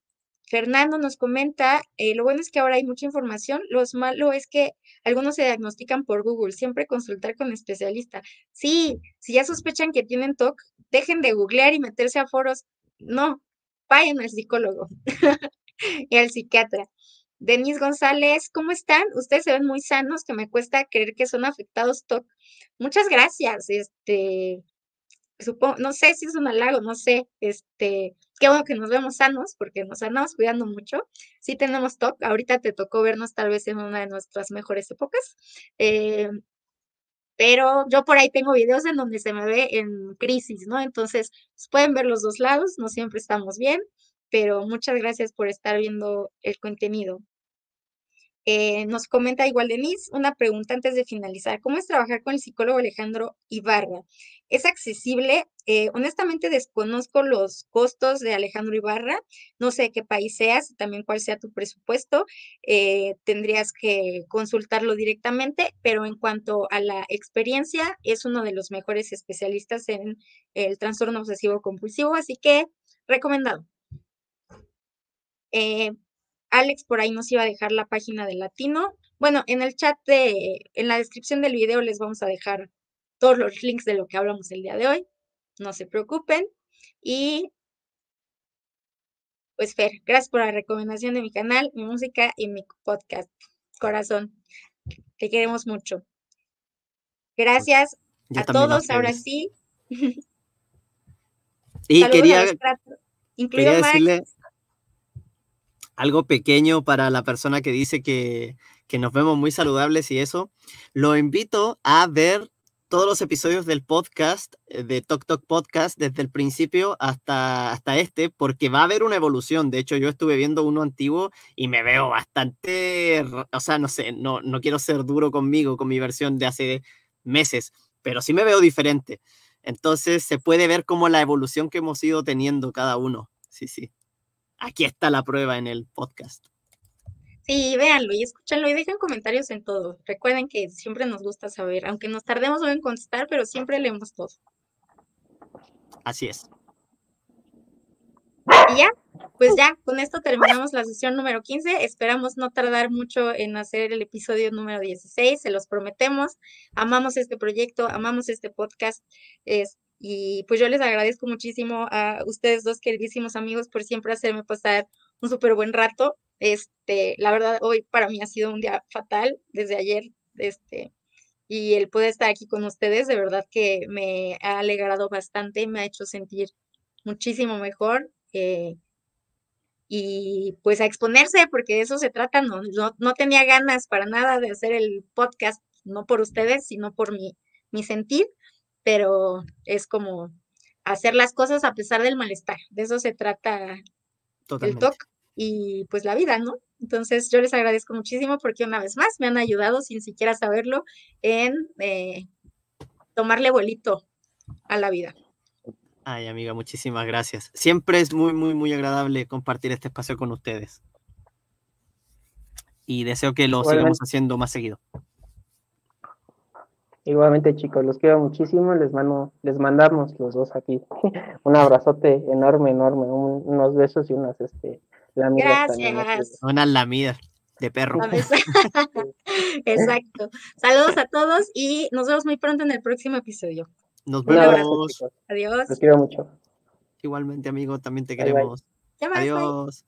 Fernando nos comenta, eh, lo bueno es que ahora hay mucha información, lo malo es que algunos se diagnostican por Google, siempre consultar con especialista. Sí, si ya sospechan que tienen TOC, dejen de googlear y meterse a foros. No, vayan al psicólogo y al psiquiatra. Denis González, ¿cómo están? Ustedes se ven muy sanos, que me cuesta creer que son afectados TOC. Muchas gracias. Este, supongo, no sé si es un halago, no sé, este, qué bueno que nos vemos sanos, porque nos andamos cuidando mucho. Sí tenemos TOC, ahorita te tocó vernos tal vez en una de nuestras mejores épocas, eh, pero yo por ahí tengo videos en donde se me ve en crisis, ¿no? Entonces, pues, pueden ver los dos lados, no siempre estamos bien, pero muchas gracias por estar viendo el contenido. Eh, nos comenta igual Denise una pregunta antes de finalizar. ¿Cómo es trabajar con el psicólogo Alejandro Ibarra? ¿Es accesible? Eh, honestamente desconozco los costos de Alejandro Ibarra. No sé qué país seas, también cuál sea tu presupuesto. Eh, tendrías que consultarlo directamente, pero en cuanto a la experiencia, es uno de los mejores especialistas en el trastorno obsesivo compulsivo, así que recomendado. Alex por ahí nos iba a dejar la página de Latino. Bueno, en el chat de, en la descripción del video les vamos a dejar todos los links de lo que hablamos el día de hoy. No se preocupen. Y pues Fer, gracias por la recomendación de mi canal, mi música y mi podcast. Corazón, te queremos mucho. Gracias a todos, ahora sí. Y quería, quería decirle, algo pequeño para la persona que dice que, nos vemos muy saludables y eso, lo invito a ver todos los episodios del podcast, eh, de Talk Talk Podcast, desde el principio hasta, hasta este, porque va a haber una evolución. De hecho, yo estuve viendo uno antiguo y me veo bastante, o sea, no sé, no, no quiero ser duro conmigo, con mi versión de hace meses, pero sí me veo diferente. Entonces se puede ver como la evolución que hemos ido teniendo cada uno. Sí, sí aquí está la prueba en el podcast. Sí, véanlo y escúchenlo y dejen comentarios en todo. Recuerden que siempre nos gusta saber, aunque nos tardemos en contestar, pero siempre leemos todo. Así es. Y ya, pues ya, con esto terminamos la sesión número 15. Esperamos no tardar mucho en hacer el episodio número 16, se los prometemos. Amamos este proyecto, amamos este podcast. Es, y pues yo les agradezco muchísimo a ustedes dos queridísimos amigos por siempre hacerme pasar un súper buen rato. Este, la verdad, hoy para mí ha sido un día fatal desde ayer. Este, y el poder estar aquí con ustedes, de verdad que me ha alegrado bastante, me ha hecho sentir muchísimo mejor. Eh, y pues a exponerse, porque de eso se trata, no, no, no, tenía ganas para nada de hacer el podcast, no por ustedes, sino por mi, mi sentir pero es como hacer las cosas a pesar del malestar. De eso se trata el TOC y pues la vida, ¿no? Entonces yo les agradezco muchísimo porque una vez más me han ayudado sin siquiera saberlo en eh, tomarle vuelito a la vida. Ay, amiga, muchísimas gracias. Siempre es muy, muy, muy agradable compartir este espacio con ustedes. Y deseo que lo sigamos haciendo más seguido. Igualmente chicos, los quiero muchísimo, les mando, les mandamos los dos aquí un abrazote enorme, enorme, unos besos y unas este lamidas Gracias. Unas lamidas de perro. Exacto. Saludos a todos y nos vemos muy pronto en el próximo episodio. Nos Un abrazo, vemos. chicos. Adiós. Los quiero mucho. Igualmente, amigo, también te Bye, bye. queremos. Bye. Adiós.